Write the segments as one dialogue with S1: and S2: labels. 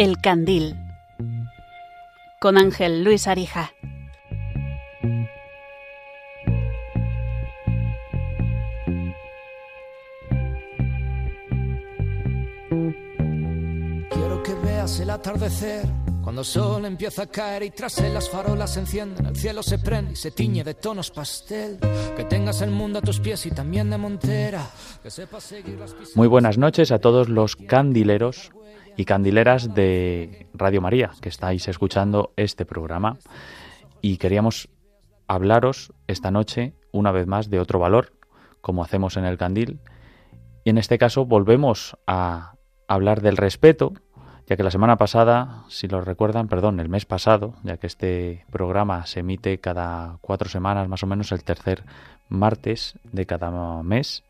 S1: El Candil con Ángel Luis Arija.
S2: Quiero que veas el atardecer cuando el sol empieza a caer y tras él las farolas se encienden, el cielo se prende y se tiñe de tonos pastel. Que tengas el mundo a tus pies y también de montera. Que sepas seguir las pisadas.
S3: Muy buenas noches a todos los candileros y candileras de Radio María que estáis escuchando este programa. Y queríamos hablaros esta noche, una vez más, de otro valor, como hacemos en el candil. Y en este caso volvemos a hablar del respeto, ya que la semana pasada, si lo recuerdan, perdón, el mes pasado, ya que este programa se emite cada cuatro semanas, más o menos el tercer martes de cada mes.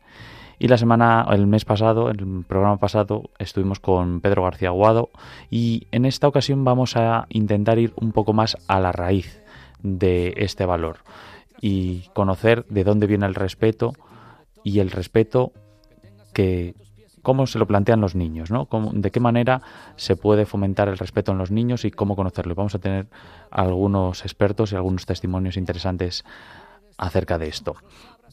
S3: Y la semana, el mes pasado, el programa pasado, estuvimos con Pedro García Aguado y en esta ocasión vamos a intentar ir un poco más a la raíz de este valor y conocer de dónde viene el respeto y el respeto que cómo se lo plantean los niños, ¿no? De qué manera se puede fomentar el respeto en los niños y cómo conocerlo. Vamos a tener algunos expertos y algunos testimonios interesantes acerca de esto.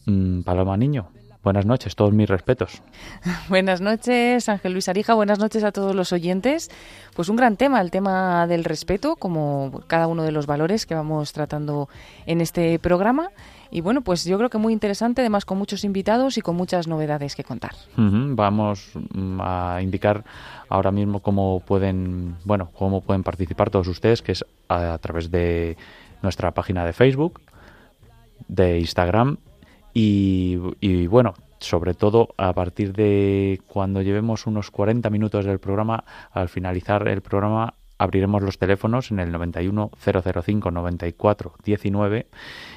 S3: Mm, Paloma Niño, buenas noches, todos mis respetos.
S4: Buenas noches, Ángel Luis Arija. Buenas noches a todos los oyentes. Pues un gran tema, el tema del respeto, como cada uno de los valores que vamos tratando en este programa. Y bueno, pues yo creo que muy interesante, además con muchos invitados y con muchas novedades que contar.
S3: Vamos mm, a indicar ahora mismo cómo pueden, bueno, cómo pueden participar todos ustedes, que es a, a través de nuestra página de Facebook, de Instagram y, y, bueno, sobre todo a partir de cuando llevemos unos 40 minutos del programa, al finalizar el programa abriremos los teléfonos en el 91 005 94 19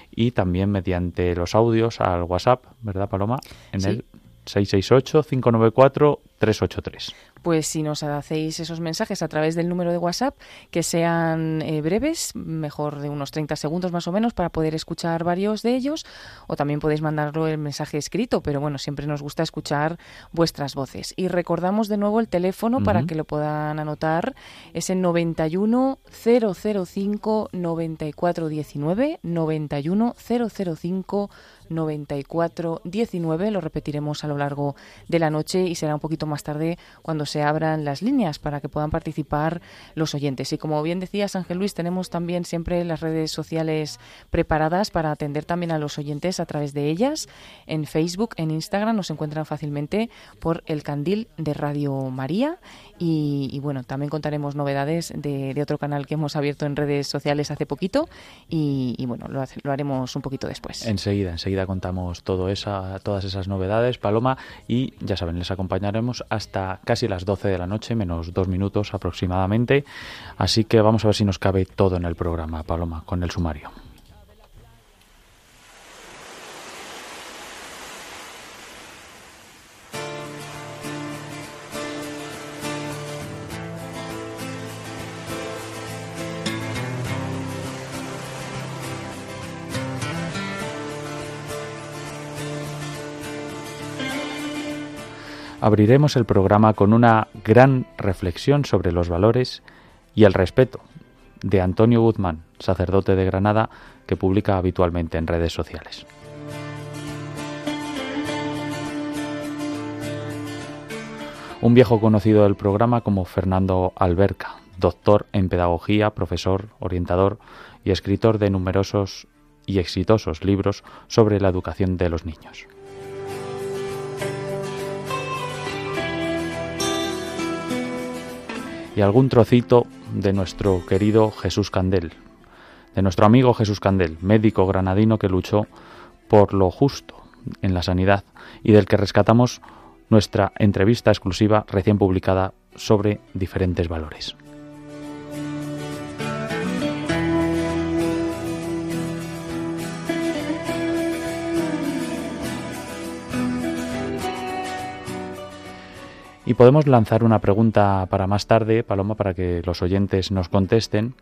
S3: y también mediante los audios al WhatsApp, ¿verdad Paloma? En
S4: Sí.
S3: el 668 594 383.
S4: Pues si nos hacéis esos mensajes a través del número de WhatsApp, que sean eh, breves, mejor de unos 30 segundos más o menos, para poder escuchar varios de ellos, o también podéis mandarlo el mensaje escrito, pero bueno, siempre nos gusta escuchar vuestras voces. Y recordamos de nuevo el teléfono para que lo puedan anotar, es el 91 005 94 19, 91 005 94 19, lo repetiremos a lo largo de la noche y será un poquito más tarde cuando se abran las líneas para que puedan participar los oyentes. Y como bien decías, Ángel Luis, tenemos también siempre las redes sociales preparadas para atender también a los oyentes a través de ellas. En Facebook, en Instagram nos encuentran fácilmente por el candil de Radio María. Y, bueno, también contaremos novedades de, otro canal que hemos abierto en redes sociales hace poquito. Y, bueno, lo, lo haremos un poquito después.
S3: Enseguida, enseguida contamos todo esa, todas esas novedades, Paloma, y ya saben, les acompañaremos hasta casi las 12 de la noche, menos dos minutos aproximadamente. Así que vamos a ver si nos cabe todo en el programa, Paloma, con el sumario. Abriremos el programa con una gran reflexión sobre los valores y el respeto de Antonio Guzmán, sacerdote de Granada, que publica habitualmente en redes sociales. Un viejo conocido del programa como Fernando Alberca, doctor en pedagogía, profesor, orientador y escritor de numerosos y exitosos libros sobre la educación de los niños. Y algún trocito de nuestro querido Jesús Candel, de nuestro amigo Jesús Candel, médico granadino que luchó por lo justo en la sanidad y del que rescatamos nuestra entrevista exclusiva recién publicada sobre diferentes valores. Y podemos lanzar una pregunta para más tarde, Paloma, para que los oyentes nos contesten,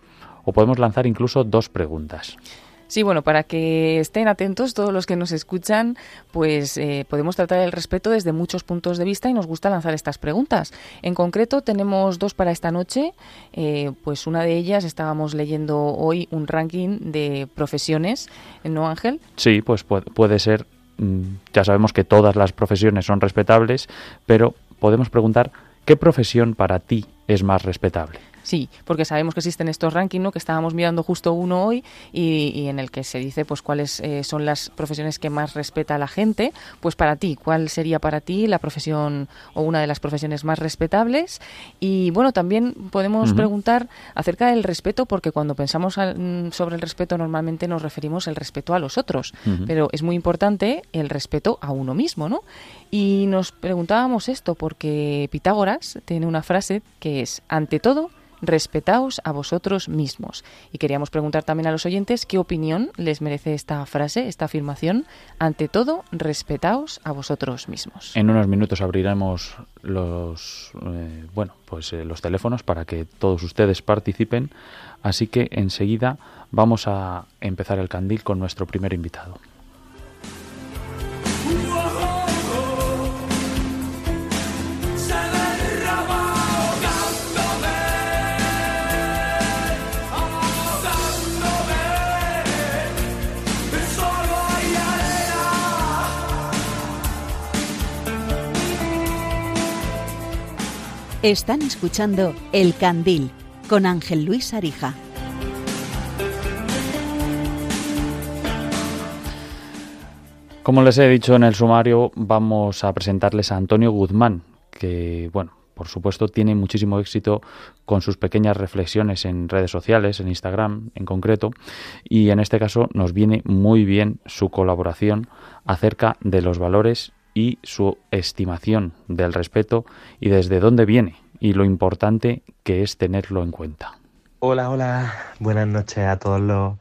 S3: o podemos lanzar incluso dos preguntas.
S4: Sí, bueno, para que estén atentos todos los que nos escuchan, pues eh, podemos tratar el respeto desde muchos puntos de vista y nos gusta lanzar estas preguntas. En concreto tenemos dos para esta noche, eh, pues una de ellas estábamos leyendo hoy un ranking de profesiones, ¿no Ángel?
S3: Sí, pues puede ser, mm, ya sabemos que todas las profesiones son respetables, pero podemos preguntar, ¿qué profesión para ti es más respetable?
S4: Sí, porque sabemos que existen estos rankings, ¿no? que estábamos mirando justo uno hoy y, en el que se dice pues cuáles eh, son las profesiones que más respeta a la gente. Pues para ti, ¿cuál sería para ti la profesión o una de las profesiones más respetables? Y bueno, también podemos preguntar acerca del respeto, porque cuando pensamos mm, sobre el respeto normalmente nos referimos al respeto a los otros, pero es muy importante el respeto a uno mismo, ¿no? Y nos preguntábamos esto porque Pitágoras tiene una frase que es, ante todo, respetaos a vosotros mismos. Y queríamos preguntar también a los oyentes qué opinión les merece esta frase, esta afirmación. Ante todo, respetaos a vosotros mismos.
S3: En unos minutos abriremos los, eh, bueno, pues, eh, los teléfonos para que todos ustedes participen. Así que enseguida vamos a empezar el candil con nuestro primer invitado.
S1: Están escuchando El Candil con Ángel Luis Arija.
S3: Como les he dicho en el sumario, vamos a presentarles a Antonio Guzmán, que, bueno, por supuesto, tiene muchísimo éxito con sus pequeñas reflexiones en redes sociales, en Instagram en concreto, y en este caso nos viene muy bien su colaboración acerca de los valores y su estimación del respeto y desde dónde viene y lo importante que es tenerlo en cuenta.
S5: Hola, hola, buenas noches a todos los,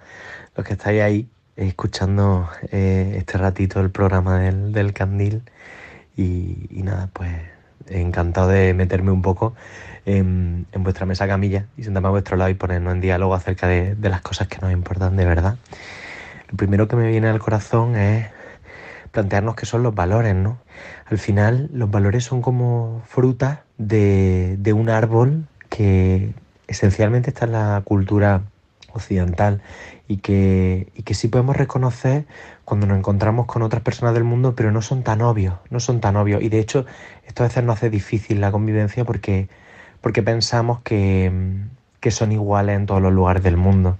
S5: que estáis ahí escuchando eh, este ratito el programa del, Candil y, nada, pues encantado de meterme un poco en, vuestra mesa camilla y sentarme a vuestro lado y ponernos en diálogo acerca de, de las cosas que nos importan de verdad. Lo primero que me viene al corazón es plantearnos qué son los valores, ¿no? Al final, los valores son como frutas de, un árbol que esencialmente está en la cultura occidental y que, y que sí podemos reconocer cuando nos encontramos con otras personas del mundo, pero no son tan obvios, no son tan obvios. Y de hecho, esto a veces nos hace difícil la convivencia porque, porque pensamos que, que son iguales en todos los lugares del mundo.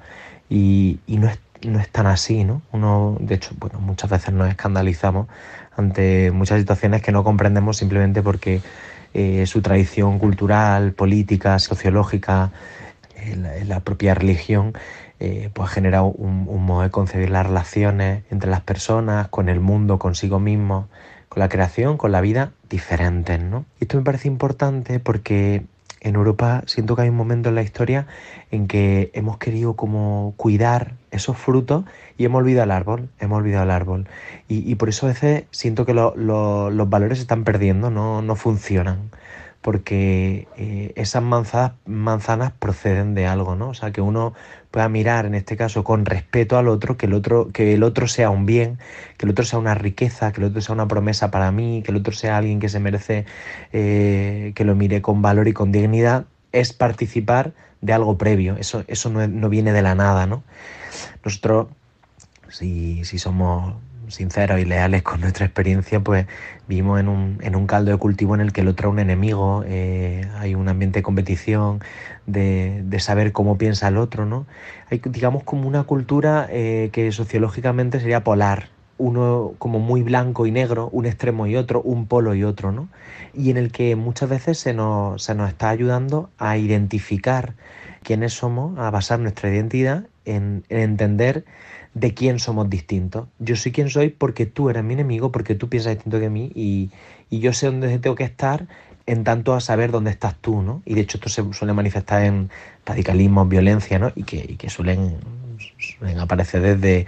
S5: Y, y no es no es tan así, ¿no? Uno, de hecho, bueno, muchas veces nos escandalizamos ante muchas situaciones que no comprendemos simplemente porque eh, su tradición cultural, política, sociológica, eh, la, propia religión, eh, pues genera un, un, modo de concebir las relaciones entre las personas, con el mundo, consigo mismo, con la creación, con la vida, diferentes, ¿no? Y esto me parece importante porque en Europa siento que hay un momento en la historia en que hemos querido como cuidar esos frutos y hemos olvidado el árbol, hemos olvidado el árbol. Y, por eso a veces siento que los valores se están perdiendo, no, no funcionan porque eh, esas manzanas, manzanas proceden de algo, ¿no? O sea, que uno pueda mirar, en este caso, con respeto al otro, que el otro, que el otro sea un bien, que el otro sea una riqueza, que el otro sea una promesa para mí, que el otro sea alguien que se merece eh, que lo mire con valor y con dignidad, es participar de algo previo. Eso, eso no, no viene de la nada, ¿no? Nosotros, si, si somos sinceros y leales con nuestra experiencia, pues vivimos en un, en un caldo de cultivo en el que el otro es un enemigo, eh, hay un ambiente de competición, de, de, saber cómo piensa el otro, ¿no? Hay, digamos, como una cultura eh, que sociológicamente sería polar, uno como muy blanco y negro, un extremo y otro, un polo y otro, ¿no? Y en el que muchas veces se nos, se nos está ayudando a identificar quiénes somos, a basar nuestra identidad en, en entender de quién somos distintos. Yo soy quien soy porque tú eres mi enemigo, porque tú piensas distinto que mí y, yo sé dónde tengo que estar en tanto a saber dónde estás tú, ¿no? Y de hecho esto se suele manifestar en radicalismo, violencia, ¿no? Y que, que suelen, aparecer desde,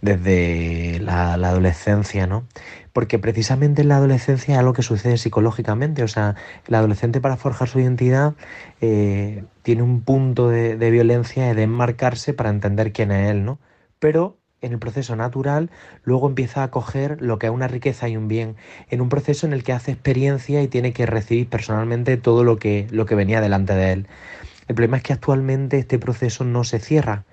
S5: desde la, adolescencia, ¿no? Porque precisamente en la adolescencia es algo que sucede psicológicamente, o sea, el adolescente para forjar su identidad eh, tiene un punto de, de violencia de enmarcarse para entender quién es él, ¿no? pero en el proceso natural, luego empieza a coger lo que es una riqueza y un bien, en un proceso en el que hace experiencia y tiene que recibir personalmente todo lo que, lo que venía delante de él. El problema es que actualmente este proceso no se cierra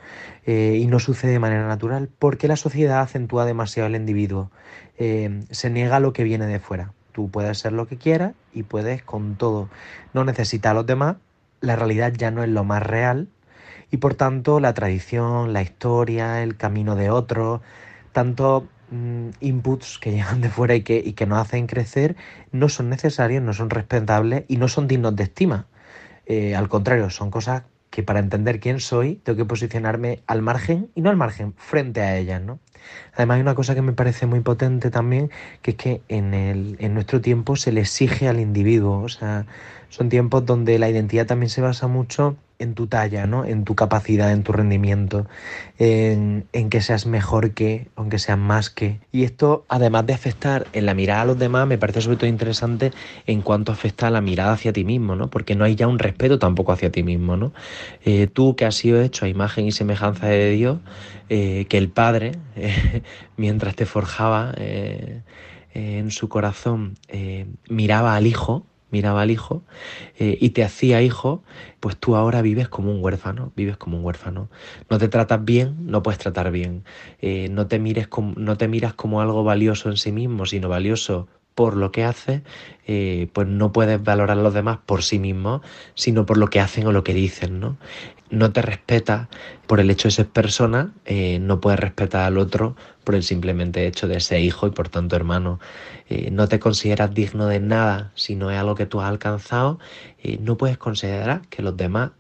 S5: eh, y no sucede de manera natural porque la sociedad acentúa demasiado al individuo, eh, se niega lo que viene de fuera. Tú puedes ser lo que quieras y puedes con todo. No necesitas a los demás, la realidad ya no es lo más real y por tanto la tradición, la historia, el camino de otros, tantos mm, inputs que llegan de fuera y que, y que nos hacen crecer no son necesarios, no son respetables y no son dignos de estima. Eh, al contrario, son cosas que para entender quién soy tengo que posicionarme al margen y no al margen, frente a ellas, ¿no? Además hay una cosa que me parece muy potente también, que es que en, el, en nuestro tiempo se le exige al individuo, o sea, son tiempos donde la identidad también se basa mucho en tu talla, ¿no? En tu capacidad, en tu rendimiento, en, que seas mejor que, aunque seas más que. Y esto, además de afectar en la mirada a los demás, me parece sobre todo interesante en cuanto afecta a la mirada hacia ti mismo, ¿no? Porque no hay ya un respeto tampoco hacia ti mismo, ¿no? Eh, tú que has sido hecho a imagen y semejanza de Dios, eh, que el Padre, eh, mientras te forjaba en su corazón, miraba al Hijo, miraba al hijo eh, y te hacía hijo, pues tú ahora vives como un huérfano, vives como un huérfano. No te tratas bien, no puedes tratar bien. Eh, no, te mires como, no te miras como algo valioso en sí mismo, sino valioso por lo que haces, eh, pues no puedes valorar a los demás por sí mismos, sino por lo que hacen o lo que dicen, ¿no? No te respetas por el hecho de ser persona, no puedes respetar al otro por el simplemente hecho de ser hijo y por tanto hermano. Eh, no te consideras digno de nada si no es algo que tú has alcanzado, eh, no puedes considerar que los demás,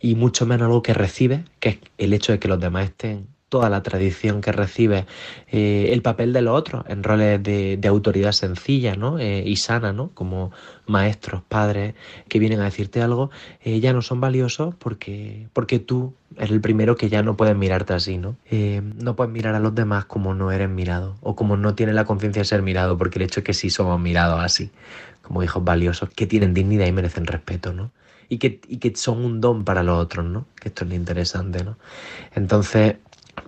S5: y mucho menos algo que recibes, que es el hecho de que los demás estén toda la tradición que recibe eh, el papel de los otros en roles de, autoridad sencilla ¿no? Eh, y sana, ¿no? como maestros, padres que vienen a decirte algo, eh, ya no son valiosos porque, porque tú eres el primero que ya no puedes mirarte así, ¿no? no puedes mirar a los demás como no eres mirado o como no tienes la conciencia de ser mirado, porque el hecho es que sí somos mirados así, como hijos valiosos, que tienen dignidad y merecen respeto, ¿no? Y que, y que son un don para los otros, ¿no? Que esto es lo interesante, ¿no? Entonces,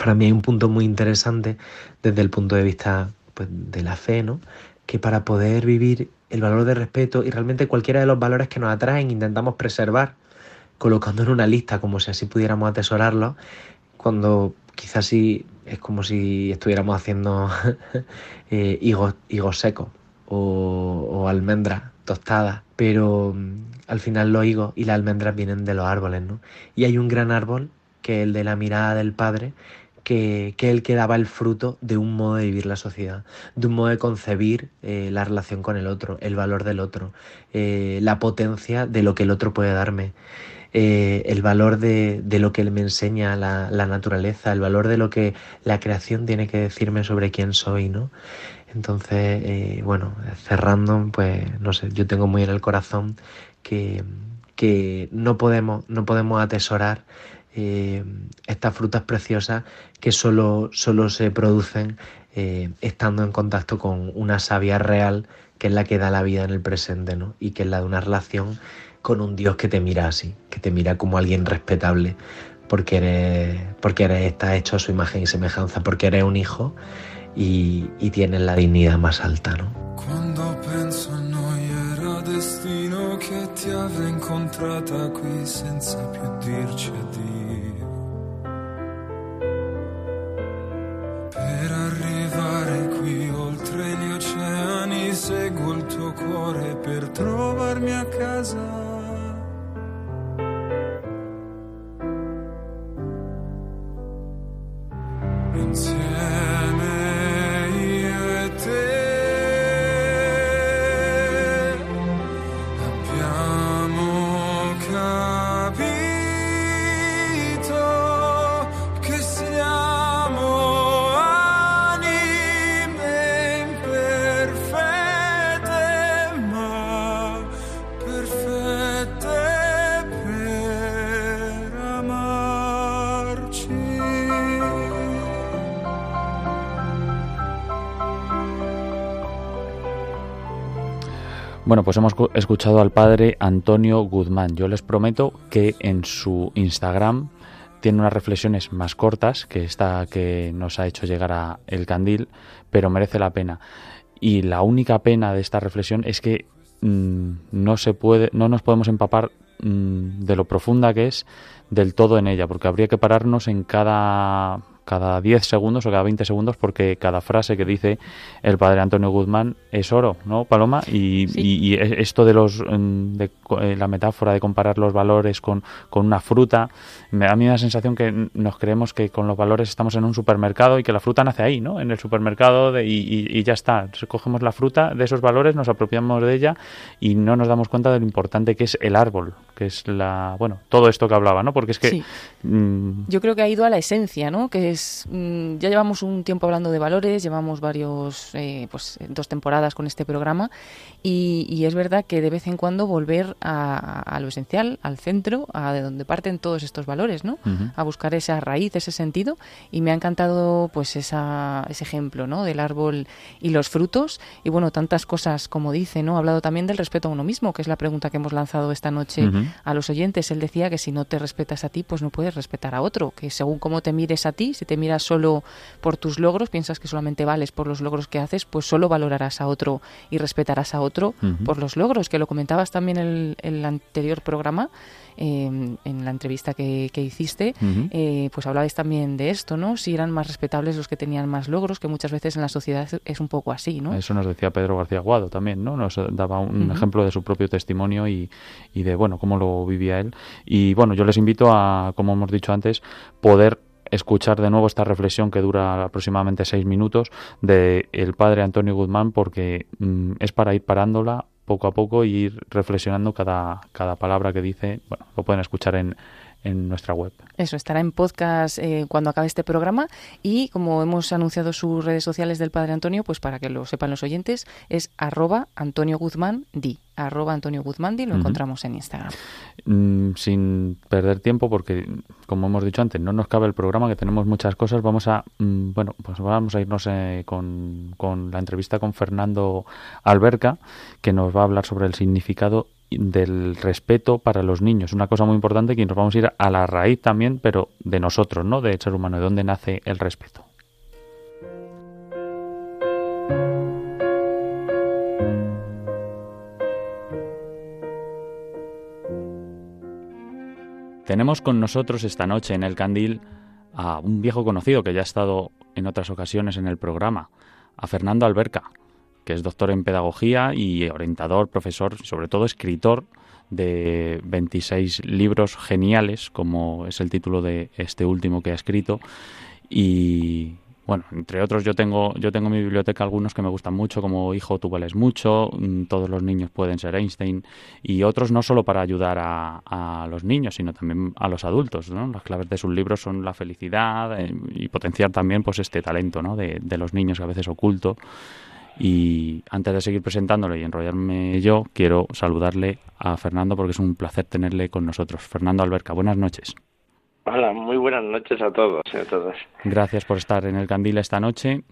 S5: para mí hay un punto muy interesante desde el punto de vista pues, de la fe, ¿no? que para poder vivir el valor de respeto y realmente cualquiera de los valores que nos atraen intentamos preservar, colocando en una lista como si así pudiéramos atesorarlo, cuando quizás sí es como si estuviéramos haciendo eh, higos, secos o, o almendras tostadas, pero mm, al final los higos y las almendras vienen de los árboles, ¿no? Y hay un gran árbol que es el de la mirada del Padre, que, que él que daba el fruto de un modo de vivir la sociedad, de un modo de concebir eh, la relación con el otro, el valor del otro, eh, la potencia de lo que el otro puede darme. Eh, el valor de, de, lo que él me enseña la, la, naturaleza, el valor de lo que la creación tiene que decirme sobre quién soy, ¿no? Entonces, bueno, cerrando, pues no sé, yo tengo muy en el corazón que, que no podemos, no podemos atesorar eh, estas frutas preciosas que solo, solo se producen eh, estando en contacto con una savia real que es la que da la vida en el presente, ¿no? Y que es la de una relación con un Dios que te mira así, que te mira como alguien respetable, porque eres, porque eres, estás hecho a su imagen y semejanza, porque eres un hijo y, y tienes la dignidad más alta, ¿no?
S6: Cuando penso a noi era destino dirci addio. Seguo il tuo cuore per trovarmi a casa.
S3: Bueno, pues hemos escuchado al padre Antonio Guzmán. Yo les prometo que en su Instagram tiene unas reflexiones más cortas que esta que nos ha hecho llegar a El Candil, pero merece la pena. Y la única pena de esta reflexión es que mm, no se puede, no nos podemos empapar mm, de lo profunda que es del todo en ella, porque habría que pararnos en cada cada 10 segundos o cada 20 segundos porque cada frase que dice el padre Antonio Guzmán es oro, ¿no, Paloma? Y, esto de los mm, de eh, la metáfora de comparar los valores con, con una fruta, me da a mí la sensación que nos creemos que con los valores estamos en un supermercado y que la fruta nace ahí, ¿no? En el supermercado y, ya está. Cogemos la fruta de esos valores, nos apropiamos de ella y no nos damos cuenta de lo importante que es el árbol, que es la, bueno, todo esto que hablaba, ¿no? Porque es que...
S4: Mm, Yo creo que ha ido a la esencia, ¿no? Que es Mm, ya llevamos un tiempo hablando de valores, llevamos varios, eh, pues dos temporadas con este programa y, es verdad que de vez en cuando volver a, lo esencial, al centro, a de donde parten todos estos valores, ¿no? A buscar esa raíz, ese sentido y me ha encantado pues esa, ese ejemplo, ¿no? Del árbol y los frutos y bueno, tantas cosas como dice, ¿no? Ha hablado también del respeto a uno mismo, que es la pregunta que hemos lanzado esta noche a los oyentes. Él decía que si no te respetas a ti, pues no puedes respetar a otro, que según cómo te mires a ti, si te miras solo por tus logros, piensas que solamente vales por los logros que haces, pues solo valorarás a otro y respetarás a otro por los logros, que lo comentabas también en el, anterior programa, em, en la entrevista que, hiciste, eh, pues hablabais también de esto, ¿no? Si eran más respetables los que tenían más logros, que muchas veces en la sociedad es un poco así, ¿no?
S3: Eso nos decía Pedro García Guado también, ¿no? Nos daba un ejemplo de su propio testimonio y, y de, bueno, cómo lo vivía él. Y bueno, yo les invito a, como hemos dicho antes, poder escuchar de nuevo esta reflexión que dura aproximadamente seis minutos de el padre Antonio Guzmán porque mm, es para ir parándola poco a poco y ir reflexionando cada, cada palabra que dice. Bueno, lo pueden escuchar en, en nuestra web.
S4: Eso estará en podcast eh, cuando acabe este programa y como hemos anunciado sus redes sociales del Padre Antonio, pues para que lo sepan los oyentes, es arroba Antonio Guzmán Di. Arroba Antonio Guzmán Di, lo encontramos en Instagram.
S3: Mm, sin perder tiempo, porque como hemos dicho antes, no nos cabe el programa, que tenemos muchas cosas, vamos a, mm, bueno, pues vamos a irnos eh, con, con la entrevista con Fernando Alberca, que nos va a hablar sobre el significado del respeto para los niños. Una cosa muy importante que nos vamos a ir a la raíz también, pero de nosotros, ¿no? De ser humano, de dónde nace el respeto. Tenemos con nosotros esta noche en el Candil a un viejo conocido que ya ha estado en otras ocasiones en el programa, a Fernando Alberca que es doctor en pedagogía y orientador, profesor, sobre todo escritor de 26 libros geniales, como es el título de este último que ha escrito. Y bueno, entre otros yo tengo, yo tengo en mi biblioteca algunos que me gustan mucho, como Hijo, tú vales mucho, mm, Todos los niños pueden ser Einstein, y otros no solo para ayudar a, los niños, sino también a los adultos. ¿no? Las claves de sus libros son la felicidad eh, y potenciar también pues este talento ¿no? de, los niños a veces oculto. Y antes de seguir presentándolo y enrollarme yo, quiero saludarle a Fernando porque es un placer tenerle con nosotros. Fernando Alberca, buenas noches.
S7: Hola, muy buenas noches a todos y a todas.
S3: Gracias por estar en el Candil esta noche.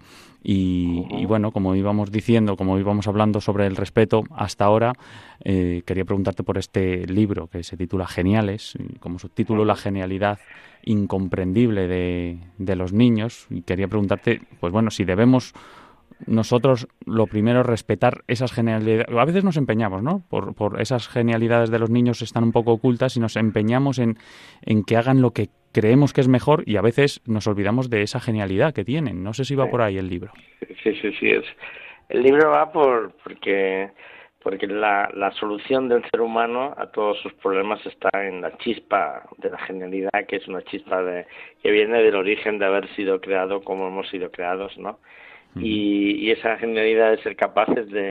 S3: Y, bueno, como íbamos diciendo, como íbamos hablando sobre el respeto hasta ahora, eh, quería preguntarte por este libro que se titula Geniales, como subtítulo La genialidad incomprendible de, de los niños. Y quería preguntarte, pues bueno, si debemos nosotros lo primero es respetar esas genialidades. A veces nos empeñamos, ¿no? Por, por esas genialidades de los niños están un poco ocultas y nos empeñamos en, en que hagan lo que creemos que es mejor y a veces nos olvidamos de esa genialidad que tienen. No sé si va por ahí el libro.
S7: Sí, sí, sí. Es. El libro va por porque porque la, la solución del ser humano a todos sus problemas está en la chispa de la genialidad, que es una chispa de, que viene del origen de haber sido creado como hemos sido creados, ¿no? Y, esa genialidad de ser capaces de,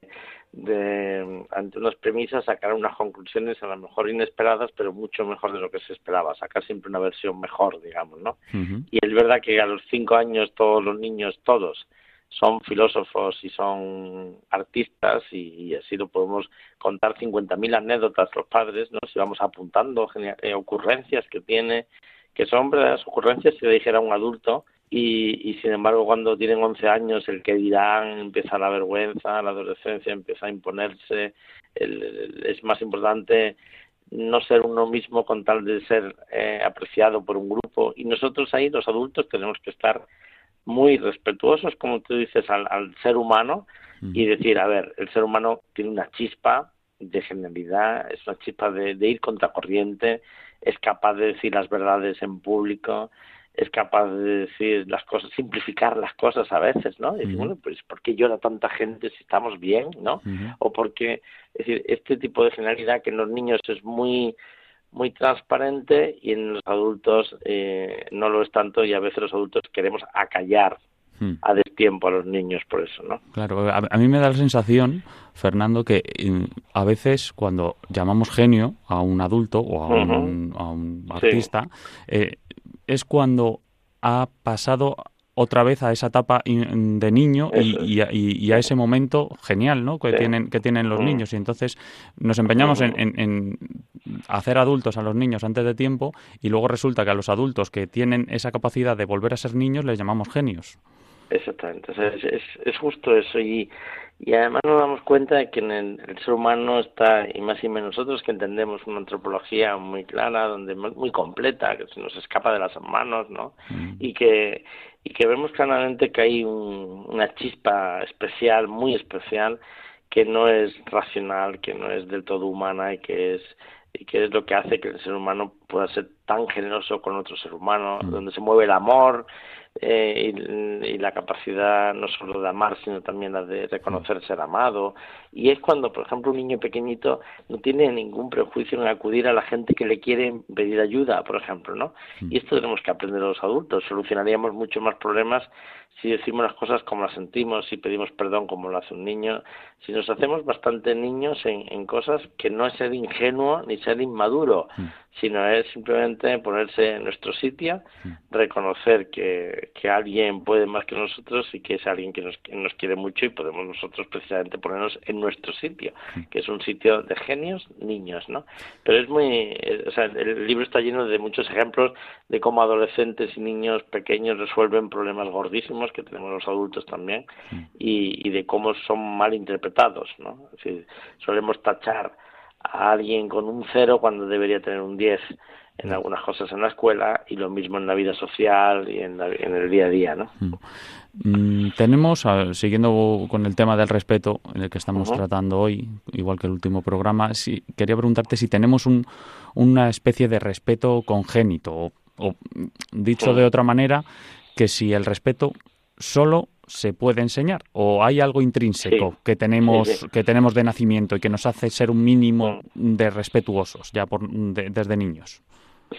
S7: de, ante unas premisas, sacar unas conclusiones a lo mejor inesperadas, pero mucho mejor de lo que se esperaba, sacar siempre una versión mejor, digamos, ¿no? Y es verdad que a los cinco años todos los niños, todos, son filósofos y son artistas y, así lo podemos contar 50.000 anécdotas los padres, ¿no? Si vamos apuntando eh, ocurrencias que tiene, que son verdaderas ocurrencias si le dijera a un adulto y, y sin embargo cuando tienen 11 años el que dirán empieza la vergüenza, la adolescencia empieza a imponerse, el, es más importante no ser uno mismo con tal de ser eh, apreciado por un grupo. Y nosotros ahí, los adultos, tenemos que estar muy respetuosos, como tú dices, al, al ser humano y decir, a ver, el ser humano tiene una chispa de genialidad, es una chispa de, de ir contracorriente, es capaz de decir las verdades en público, es capaz de decir las cosas, simplificar las cosas a veces, ¿no? Y decir, bueno, pues ¿por qué llora tanta gente si estamos bien, ¿no? O porque, es decir, este tipo de genialidad que en los niños es muy muy transparente y en los adultos eh, no lo es tanto y a veces los adultos queremos acallar a destiempo a los niños por eso, ¿no?
S3: Claro, a, mí me da la sensación, Fernando, que mm, a veces cuando llamamos genio a un adulto o a un, a un artista, eh, es cuando ha pasado otra vez a esa etapa de niño y, a, ese momento genial ¿no? que, tienen, que tienen los mm. niños. Y entonces nos empeñamos en, en, hacer adultos a los niños antes de tiempo y luego resulta que a los adultos que tienen esa capacidad de volver a ser niños les llamamos genios.
S7: Exactamente, es, es, justo eso y, y además nos damos cuenta de que en el, ser humano está, y más y menos nosotros que entendemos una antropología muy clara, donde muy completa, que se nos escapa de las manos, ¿no? Mm. Y que y que vemos claramente que hay una chispa especial, muy especial, que no es racional, que no es del todo humana y que es y que es lo que hace que el ser humano pueda ser tan generoso con otro ser humano, mm. donde se mueve el amor, eh, y, la capacidad no solo de amar, sino también la de reconocer ser amado. Y es cuando, por ejemplo, un niño pequeñito no tiene ningún prejuicio en acudir a la gente que le quiere pedir ayuda, por ejemplo, ¿no? Mm. Y esto tenemos que aprender los adultos. Solucionaríamos mucho más problemas si decimos las cosas como las sentimos, si pedimos perdón como lo hace un niño, si nos hacemos bastante niños en, en cosas que no es ser ingenuo ni ser inmaduro, mm sino es simplemente ponerse en nuestro sitio, reconocer que, que alguien puede más que nosotros y que es alguien que nos, que nos quiere mucho y podemos nosotros precisamente ponernos en nuestro sitio, que es un sitio de genios, niños, ¿no? Pero es muy, o sea, el libro está lleno de muchos ejemplos de cómo adolescentes y niños pequeños resuelven problemas gordísimos que tenemos los adultos también y, y de cómo son mal interpretados, ¿no? Solemos tachar a alguien con un cero cuando debería tener un 10 en algunas cosas en la escuela y lo mismo en la vida social y en, el día a día, ¿no?
S3: Mm. Mm, tenemos, siguiendo con el tema del respeto en el que estamos tratando hoy, igual que el último programa, si, quería preguntarte si tenemos un, una especie de respeto congénito o, dicho de otra manera, que si el respeto solo se puede enseñar o hay algo intrínseco que tenemos que tenemos de nacimiento y que nos hace ser un mínimo de respetuosos ya por, desde niños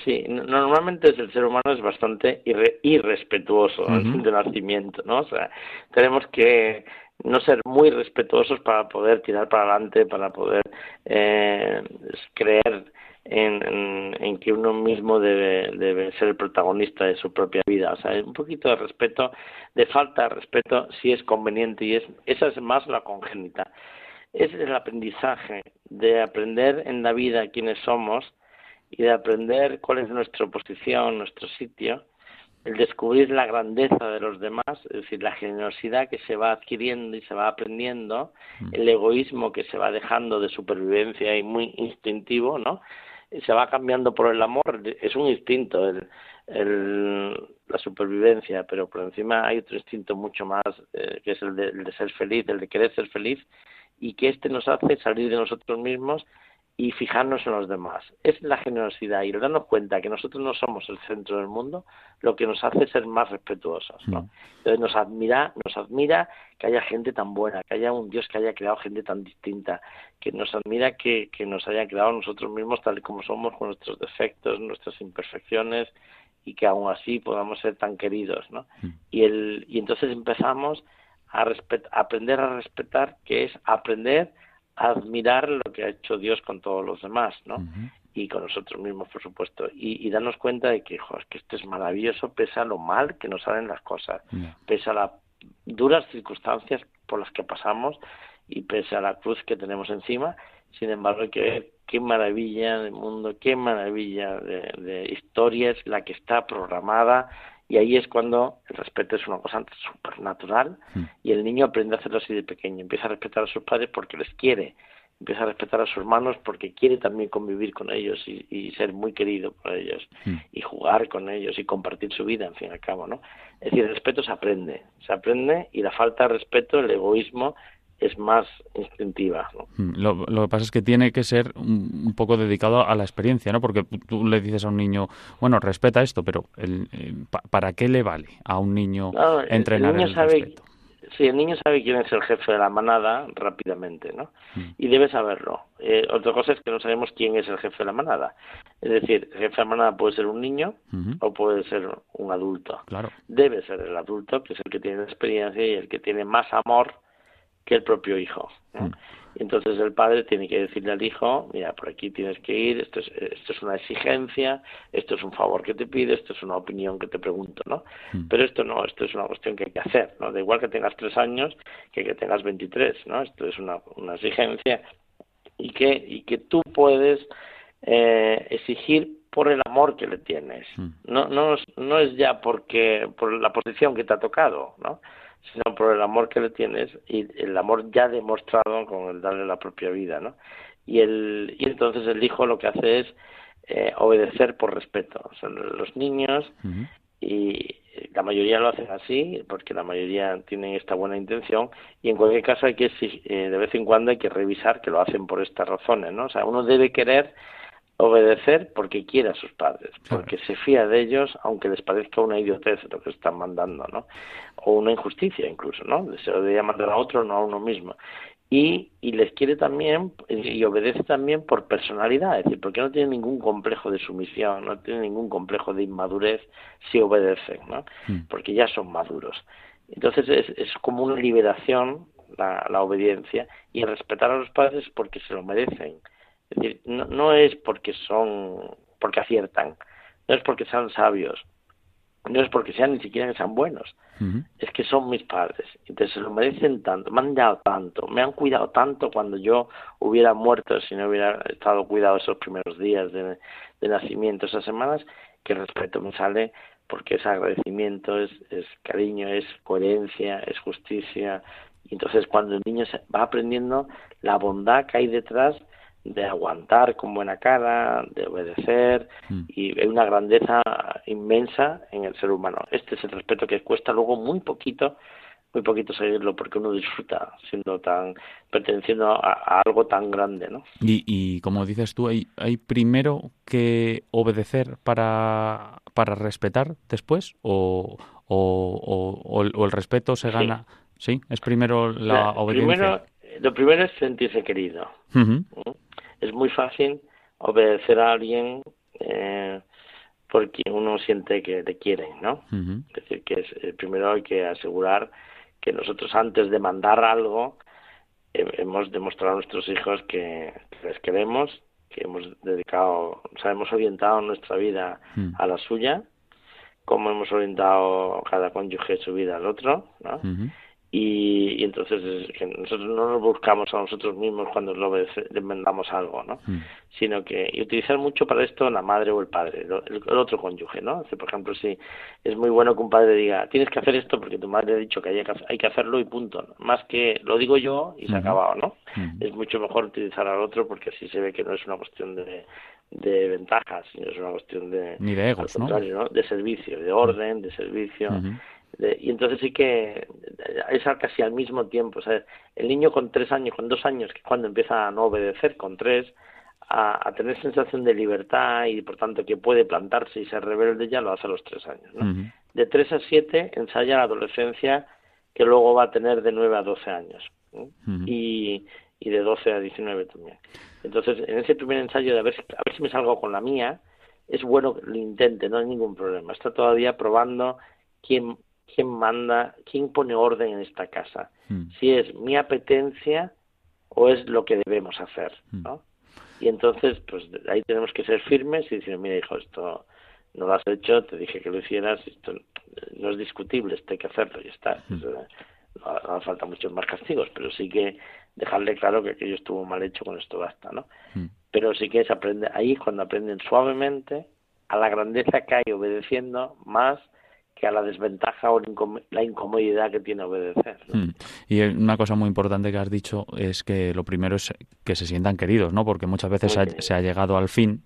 S7: sí normalmente el ser humano es bastante irrespetuoso de nacimiento no o sea tenemos que no ser muy respetuosos para poder tirar para adelante para poder eh, creer en, en, que uno mismo debe, debe ser el protagonista de su propia vida. O sea, un poquito de respeto, de falta de respeto, si es conveniente y es, esa es más la congénita. Es el aprendizaje de aprender en la vida quiénes somos y de aprender cuál es nuestra posición, nuestro sitio, el descubrir la grandeza de los demás, es decir, la generosidad que se va adquiriendo y se va aprendiendo, mm. el egoísmo que se va dejando de supervivencia y muy instintivo, ¿no? Se va cambiando por el amor, es un instinto el, el, la supervivencia, pero por encima hay otro instinto mucho más, eh, que es el de, el de ser feliz, el de querer ser feliz, y que este nos hace salir de nosotros mismos y fijarnos en los demás. Es la generosidad y el darnos cuenta que nosotros no somos el centro del mundo lo que nos hace ser más respetuosos. ¿no? Mm. Entonces nos admira, nos admira que haya gente tan buena, que haya un Dios que haya creado gente tan distinta, que nos admira que, que nos haya creado nosotros mismos tal y como somos, con nuestros defectos, nuestras imperfecciones y que aún así podamos ser tan queridos. ¿no? Mm. Y, el, y entonces empezamos a, a aprender a respetar, que es aprender admirar lo que ha hecho Dios con todos los demás, ¿no? Y con nosotros mismos, por supuesto. Y, darnos cuenta de que, es que esto es maravilloso, pese a lo mal que nos salen las cosas, pese a las duras circunstancias por las que pasamos y pese a la cruz que tenemos encima. Sin embargo, hay que ver qué maravilla del mundo, qué maravilla de, de historia es la que está programada y ahí es cuando el respeto es una cosa supernatural hmm. y el niño aprende a hacerlo así de pequeño. Empieza a respetar a sus padres porque les quiere. empieza a respetar a sus hermanos porque quiere también convivir con ellos y, ser muy querido por ellos mm. y jugar con ellos y compartir su vida, en fin y al cabo, ¿no? Es decir, el respeto se aprende, se aprende y la falta de respeto, el egoísmo, es más instintiva. ¿no?
S3: Mm, lo, que pasa es que tiene que ser un, poco dedicado a la experiencia, ¿no? Porque tú le dices a un niño, bueno, respeta esto, pero el, eh, ¿para qué le vale a un niño entrenar el, respeto?
S7: Sí, el niño sabe quién es el jefe de la manada rápidamente, ¿no? Mm. Y debe saberlo. Eh, otra cosa es que no sabemos quién es el jefe de la manada. Es decir, el jefe de la manada puede ser un niño o puede ser un adulto.
S3: Claro.
S7: Debe ser el adulto, que es el que tiene experiencia y el que tiene más amor que el propio hijo. Mm. Entonces el padre tiene que decirle al hijo, mira, por aquí tienes que ir, esto es, esto es una exigencia, esto es un favor que te pide, esto es una opinión que te pregunto, ¿no? Mm. Pero esto no, esto es una cuestión que hay que hacer, ¿no? Da igual que tengas tres años que que tengas veintitrés, ¿no? Esto es una, una exigencia y que, y que tú puedes eh, exigir por el amor que le tienes. Mm. No, no, no es ya porque, por la posición que te ha tocado, ¿no? sino por el amor que le tienes y el amor ya demostrado con el darle la propia vida, ¿no? Y, el, y entonces el hijo lo que hace es eh, obedecer por respeto. Son los niños y la mayoría lo hacen así porque la mayoría tienen esta buena intención y en cualquier caso hay que eh, de vez en cuando hay que revisar que lo hacen por estas razones, ¿no? O sea, uno debe querer obedecer porque quiere a sus padres, porque se fía de ellos, aunque les parezca una idiotez lo que están mandando, ¿no? O una injusticia incluso, ¿no? Se debería mandar a otro, no a uno mismo. Y, y les quiere también y obedece también por personalidad, es decir, porque no tiene ningún complejo de sumisión, no tiene ningún complejo de inmadurez si obedecen, ¿no? Mm. Porque ya son maduros. Entonces es, es como una liberación la, la obediencia y respetar a los padres porque se lo merecen es decir, no, no es porque son, porque aciertan, no es porque sean sabios, no es porque sean ni siquiera que sean buenos, es que son mis padres, entonces se lo merecen tanto, me han dado tanto, me han cuidado tanto cuando yo hubiera muerto si no hubiera estado cuidado esos primeros días de, de nacimiento, esas semanas, que el respeto me sale porque es agradecimiento, es, es cariño, es coherencia, es justicia, y entonces cuando el niño va aprendiendo la bondad que hay detrás de aguantar con buena cara, de obedecer, mm. y hay una grandeza inmensa en el ser humano. Este es el respeto que cuesta luego muy poquito, muy poquito seguirlo, porque uno disfruta siendo tan, perteneciendo a, algo tan grande, ¿no?
S3: Y, y como dices tú, hay, hay primero que obedecer para, para respetar después, o, o, o, el respeto se gana, sí, es primero la, obediencia.
S7: Lo primero es sentirse querido es muy fácil obedecer a alguien eh, porque uno siente que le quieren, ¿no? Es decir, que es, eh, primero hay que asegurar que nosotros antes de mandar algo hemos demostrado a nuestros hijos que, les queremos, que hemos dedicado, o sea, hemos orientado nuestra vida mm. a la suya, como hemos orientado cada cónyuge su vida al otro, ¿no? Y, entonces nosotros no nos buscamos a nosotros mismos cuando lo mandamos algo, ¿no? Mm. Sino que y utilizar mucho para esto la madre o el padre, el, otro cónyuge, ¿no? por ejemplo, si es muy bueno que un padre diga, tienes que hacer esto porque tu madre ha dicho que hay que, hay que hacerlo y punto, más que lo digo yo y se ha acabado, ¿no? Es mucho mejor utilizar al otro porque así se ve que no es una cuestión de, de ventajas, sino es una cuestión de...
S3: Ni de egos, ¿no?
S7: De servicio, de orden, de servicio y entonces sí que es casi al mismo tiempo. O sea, el niño con tres años, con dos años, que cuando empieza a no obedecer, con tres, a, tener sensación de libertad y por tanto que puede plantarse y ser rebelde, ya lo hace a los tres años. ¿no? De tres a siete ensaya la adolescencia que luego va a tener de nueve a doce años. y, y de doce a diecinueve también. Entonces, en ese primer ensayo de a ver, a ver si me salgo con la mía, es bueno que lo intente, no hay ningún problema. Está todavía probando quién quién manda, quién pone orden en esta casa. Hmm. Si es mi apetencia o es lo que debemos hacer, hmm. ¿no? Y entonces, pues ahí tenemos que ser firmes y decir, mira, hijo, esto no lo has hecho, te dije que lo hicieras, esto no es discutible, esto hay que hacerlo y está. Hmm. No, hace falta muchos más castigos, pero sí que dejarle claro que aquello estuvo mal hecho, con esto basta, ¿no? Pero sí que es aprender, ahí cuando aprenden suavemente a la grandeza que hay obedeciendo más que a la desventaja o la incomodidad que tiene obedecer.
S3: Hmm. Y una cosa muy importante que has dicho es que lo primero es que se sientan queridos, ¿no? Porque muchas veces se ha, llegado al fin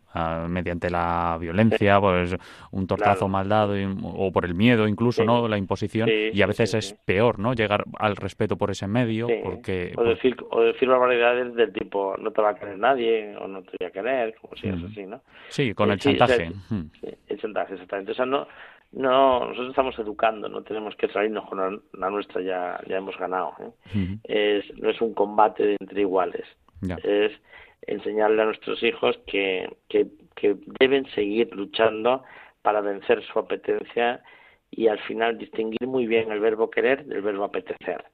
S3: mediante la violencia, pues un tortazo mal dado o por el miedo incluso, ¿no? La imposición y a veces es peor, ¿no? Llegar al respeto por ese medio porque...
S7: O decir, o decir barbaridades del tipo no te va a querer nadie o no te voy a querer, como si es así, ¿no?
S3: Sí, con el chantaje.
S7: Hmm. el chantaje, exactamente. O sea, no, no, nosotros estamos educando, no tenemos que salirnos con la, nuestra, ya, ya hemos ganado. ¿eh? es, no es un combate entre iguales, es enseñarle a nuestros hijos que, que, que deben seguir luchando para vencer su apetencia y al final distinguir muy bien el verbo querer del verbo apetecer.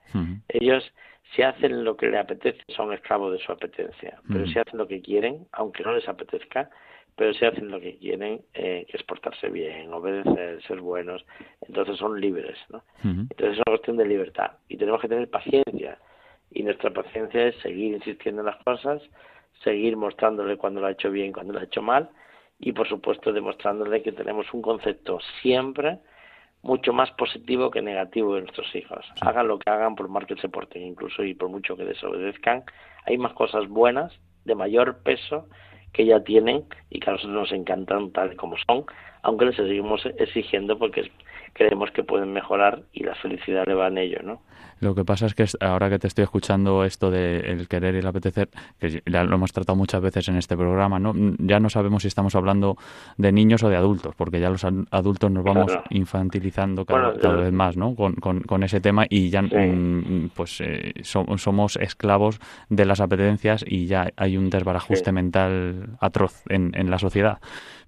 S7: Ellos, si hacen lo que les apetece, son esclavos de su apetencia, pero si hacen lo que quieren, aunque no les apetezca, pero si hacen lo que quieren, eh, que es portarse bien, obedecer, ser buenos, entonces son libres, ¿no? Entonces es una cuestión de libertad y tenemos que tener paciencia y nuestra paciencia es seguir insistiendo en las cosas, seguir mostrándole cuando lo ha hecho bien, cuando lo ha hecho mal y por supuesto demostrándole que tenemos un concepto siempre mucho más positivo que negativo de nuestros hijos. Hagan lo que hagan, por más que se porten incluso y por mucho que desobedezcan, hay más cosas buenas, de mayor peso, que ya tienen y que a nosotros nos encantan tal como son, aunque les seguimos exigiendo porque creemos que pueden mejorar y la felicidad le va en ello, ¿no?
S3: Lo que pasa es que ahora que te estoy escuchando esto de el querer y el apetecer, que ya lo hemos tratado muchas veces en este programa, ¿no? Ya no sabemos si estamos hablando de niños o de adultos, porque ya los adultos nos vamos infantilizando cada, vez más, ¿no? Con, con, ese tema y ya mm, pues eh, somos esclavos de las apetencias y ya hay un desbarajuste mental atroz en, en la sociedad.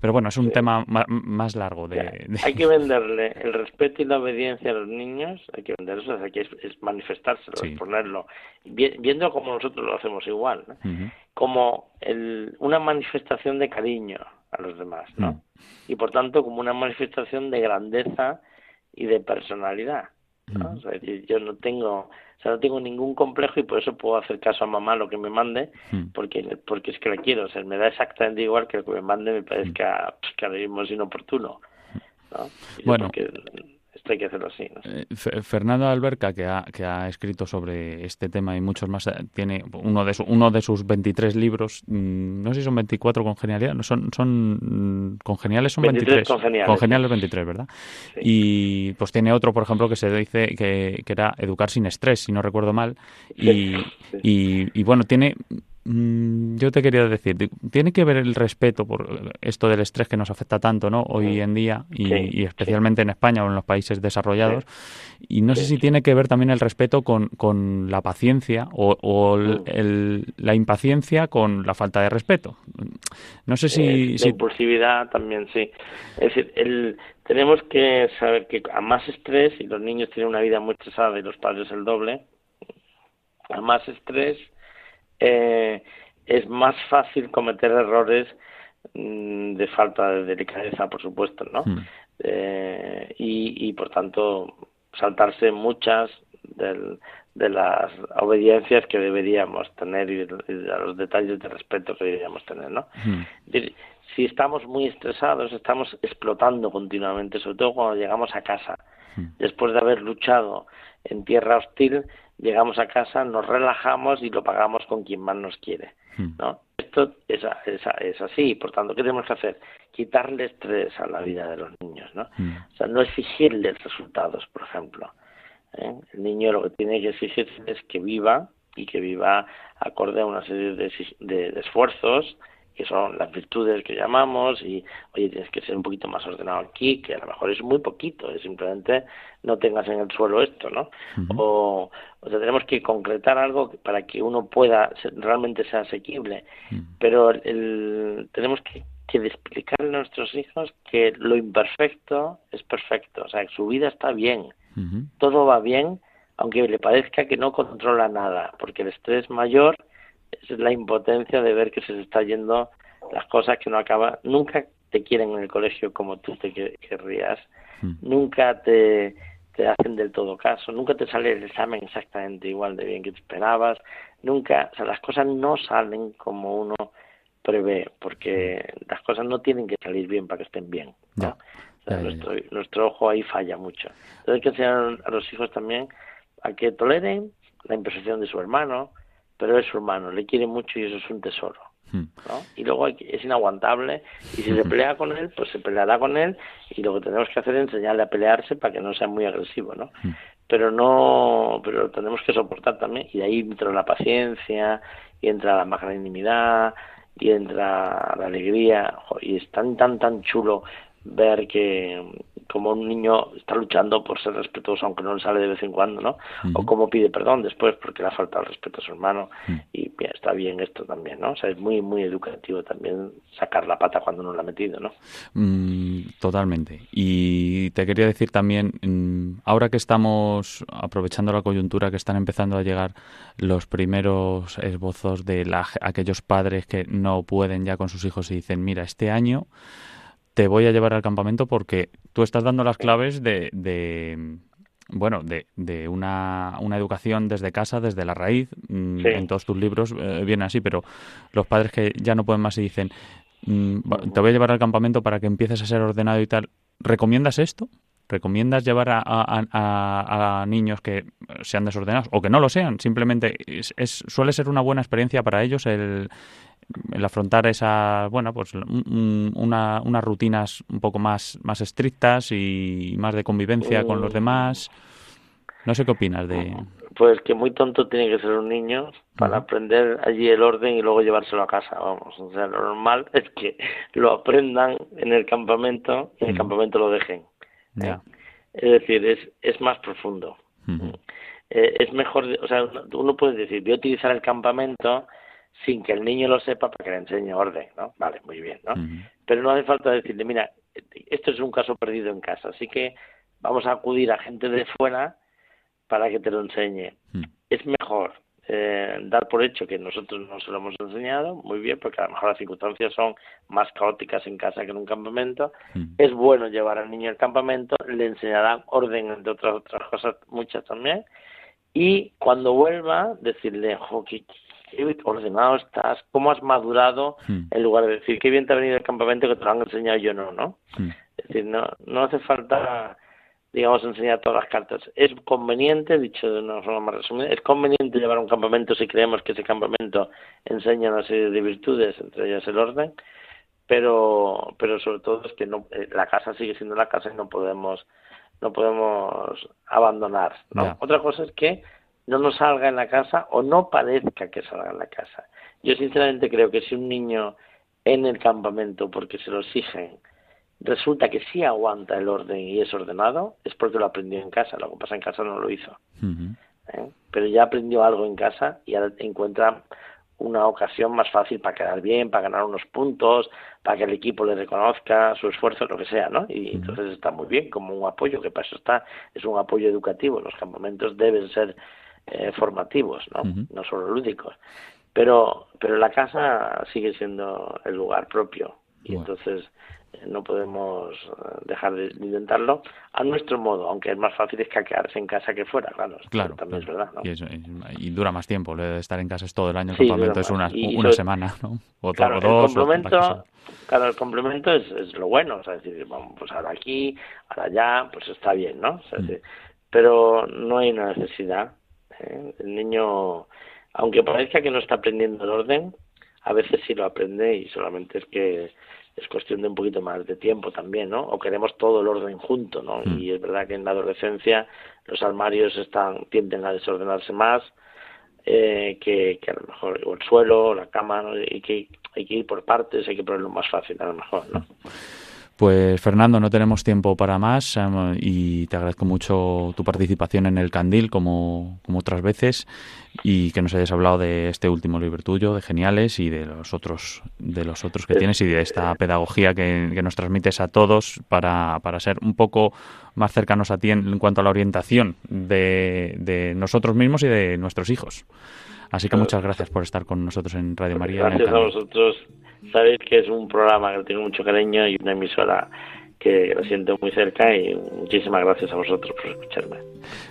S3: Pero bueno, es un tema más, largo. De,
S7: Hay que venderle el respeto y la obediencia a los niños, hay que venderlos, hay que es, manifestárselo, ponerlo, viendo como nosotros lo hacemos igual, como el, una manifestación de cariño a los demás, ¿no? Mm. Y por tanto como una manifestación de grandeza y de personalidad. ¿no? O sea, yo no tengo o sea, no tengo ningún complejo y por eso puedo hacer caso a mamá lo que me mande, hmm. porque porque es que la quiero. O sea, me da exactamente igual que lo que me mande me parezca pues, que ahora mismo es inoportuno. ¿no?
S3: bueno
S7: hay que hacerlo así.
S3: Eh, Fernando Alberca, que ha, que ha escrito sobre este tema y muchos más, eh, tiene uno de, uno de sus 23 libros, mm, no sé si son 24 congeniales, no, son, son mm, congeniales, son 23. Congeniales. 23, ¿verdad? Y pues tiene otro, por ejemplo, que se dice que, que era Educar sin estrés, si no recuerdo mal. Y, y, y bueno, tiene yo te quería decir, tiene que ver el respeto por esto del estrés que nos afecta tanto ¿no? hoy mm. en día y, especialmente en España o en los países desarrollados. Y no sé si tiene que ver también el respeto con, con la paciencia o, mm. la impaciencia con la falta de respeto. No sé si...
S7: la impulsividad también, sí. Es decir, el, tenemos que saber que a más estrés, y los niños tienen una vida muy estresada y los padres el doble, a más estrés eh, es más fácil cometer errores mm, de falta de delicadeza, por supuesto, ¿no? Hmm. Eh, y, y, por tanto, saltarse muchas del, de las obediencias que deberíamos tener y, a los detalles de respeto que deberíamos tener, ¿no? Hmm. Si estamos muy estresados, estamos explotando continuamente, sobre todo cuando llegamos a casa, hmm. después de haber luchado en tierra hostil, llegamos a casa, nos relajamos y lo pagamos con quien más nos quiere, hmm. ¿no? Esto es, es, es, así, por tanto, ¿qué tenemos que hacer? Quitarle estrés a la vida de los niños, ¿no? Hmm. O sea, no exigirles resultados, por ejemplo. ¿eh? El niño lo que tiene que exigir es que viva y que viva acorde a una serie de, de esfuerzos que son las virtudes que llamamos y oye tienes que ser un poquito más ordenado aquí que a lo mejor es muy poquito es simplemente no tengas en el suelo esto no o, o sea tenemos que concretar algo para que uno pueda realmente sea asequible. Pero el, tenemos que, que explicarle a nuestros hijos que lo imperfecto es perfecto o sea que su vida está bien. Todo va bien aunque le parezca que no controla nada porque el estrés mayor es la impotencia de ver que se está yendo las cosas que no acaban, nunca te quieren en el colegio como tú te querrías, hmm. nunca te, te hacen del todo caso, nunca te sale el examen exactamente igual de bien que te esperabas, nunca, o sea, las cosas no salen como uno prevé, porque las cosas no tienen que salir bien para que estén bien. nuestro, nuestro ojo ahí falla mucho. Entonces hay que enseñar a los hijos también a que toleren la imperfección de su hermano, pero es su hermano, le quiere mucho y eso es un tesoro. Hmm. ¿no? Y luego es inaguantable y si se pelea con él, pues se peleará con él y lo que tenemos que hacer es enseñarle a pelearse para que no sea muy agresivo, ¿no? Hmm. Pero no, pero tenemos que soportar también y ahí entra la paciencia y entra la magnanimidad y entra la alegría y es tan tan tan chulo ver que como un niño está luchando por ser respetuoso aunque no le sale de vez en cuando, ¿no? O como pide perdón después porque le ha faltado el respeto a su hermano y está bien esto también, ¿no? O sea, es muy muy educativo también sacar la pata cuando no la ha metido, ¿no?
S3: Mm, totalmente. Y te quería decir también, mm, ahora que estamos aprovechando la coyuntura que están empezando a llegar los primeros esbozos de la, aquellos padres que no pueden ya con sus hijos y dicen, mira, este año te voy a llevar al campamento porque tú estás dando las claves de, de bueno, de, de una, una, educación desde casa, desde la raíz. Mm, en todos tus libros eh, viene así, pero los padres que ya no pueden más y dicen, mm, te voy a llevar al campamento para que empieces a ser ordenado y tal. ¿Recomiendas esto? ¿Recomiendas llevar a, a, a, niños que sean desordenados o que no lo sean? Simplemente es, suele ser una buena experiencia para ellos el, el afrontar esas, bueno, pues una, unas rutinas un poco más, más estrictas y más de convivencia con los demás. No sé qué opinas de...
S7: Pues que muy tonto tiene que ser un niño para aprender allí el orden y luego llevárselo a casa, vamos. O sea, lo normal es que lo aprendan en el campamento y en el campamento lo dejen. ¿eh? Es decir, es, es más profundo. Eh, es mejor, o sea, uno puede decir, voy a utilizar el campamento sin que el niño lo sepa para que le enseñe orden, ¿no? Vale, muy bien, ¿no? Pero no hace falta decirle, mira, esto es un caso perdido en casa, así que vamos a acudir a gente de fuera para que te lo enseñe. Es mejor eh, dar por hecho que nosotros no se lo hemos enseñado, muy bien, porque a lo mejor las circunstancias son más caóticas en casa que en un campamento. Es bueno llevar al niño al campamento, le enseñará orden, entre otras, otras cosas, muchas también. Y cuando vuelva, decirle, jo, qué, qué ordenado estás, cómo has madurado, hmm. en lugar de decir, qué bien te ha venido el campamento que te lo han enseñado yo no, ¿no? Hmm. Es decir, no, no hace falta, digamos, enseñar todas las cartas. Es conveniente, dicho de una forma más resumida, es conveniente llevar un campamento si creemos que ese campamento enseña una serie de virtudes, entre ellas el orden, pero, pero sobre todo es que no, eh, la casa sigue siendo la casa y no podemos no podemos abandonar. ¿no? Otra cosa es que no nos salga en la casa o no parezca que salga en la casa. Yo sinceramente creo que si un niño en el campamento, porque se lo exigen, resulta que sí aguanta el orden y es ordenado, es porque lo aprendió en casa. Lo que pasa en casa no lo hizo. ¿Eh? Pero ya aprendió algo en casa y ahora encuentra una ocasión más fácil para quedar bien, para ganar unos puntos, para que el equipo le reconozca su esfuerzo, lo que sea, ¿no? Y entonces está muy bien como un apoyo, que para eso está, es un apoyo educativo. Los campamentos deben ser eh, formativos, ¿no? no solo lúdicos. Pero, pero la casa sigue siendo el lugar propio y entonces eh, no podemos eh, dejar de intentarlo a nuestro modo, aunque es más fácil escaquearse en casa que fuera, claro.
S3: Claro,
S7: también es verdad.
S3: Y, dura más tiempo, de estar en casa es todo el año, el campamento es una, una semana, ¿no?
S7: O, claro, dos, el complemento, claro, el complemento es, es, lo bueno, o sea, decir, vamos, pues ahora aquí, ahora allá, pues está bien, ¿no? O mm. pero no hay una necesidad ¿eh? El niño, aunque parezca que no está aprendiendo el orden, a veces sí lo aprende y solamente es que es cuestión de un poquito más de tiempo también, ¿no? O queremos todo el orden junto, ¿no? Hmm. Y es verdad que en la adolescencia los armarios están tienden a desordenarse más eh, que, que, a lo mejor o el suelo, la cama, ¿no? y que hay que ir por partes, hay que ponerlo más fácil a lo mejor, ¿no?
S3: Pues Fernando, no tenemos tiempo para más em, y te agradezco mucho tu participación en el Candil como, como, otras veces y que nos hayas hablado de este último libro tuyo, de Geniales y de los otros de los otros que tienes y de esta pedagogía que, nos transmites a todos para, para, ser un poco más cercanos a ti en, cuanto a la orientación de, de nosotros mismos y de nuestros hijos. Así que muchas gracias por estar con nosotros en Radio María.
S7: Gracias a vosotros. Sabéis que es un programa que tengo mucho cariño y una emisora que lo siento muy cerca y muchísimas gracias a vosotros por escucharme.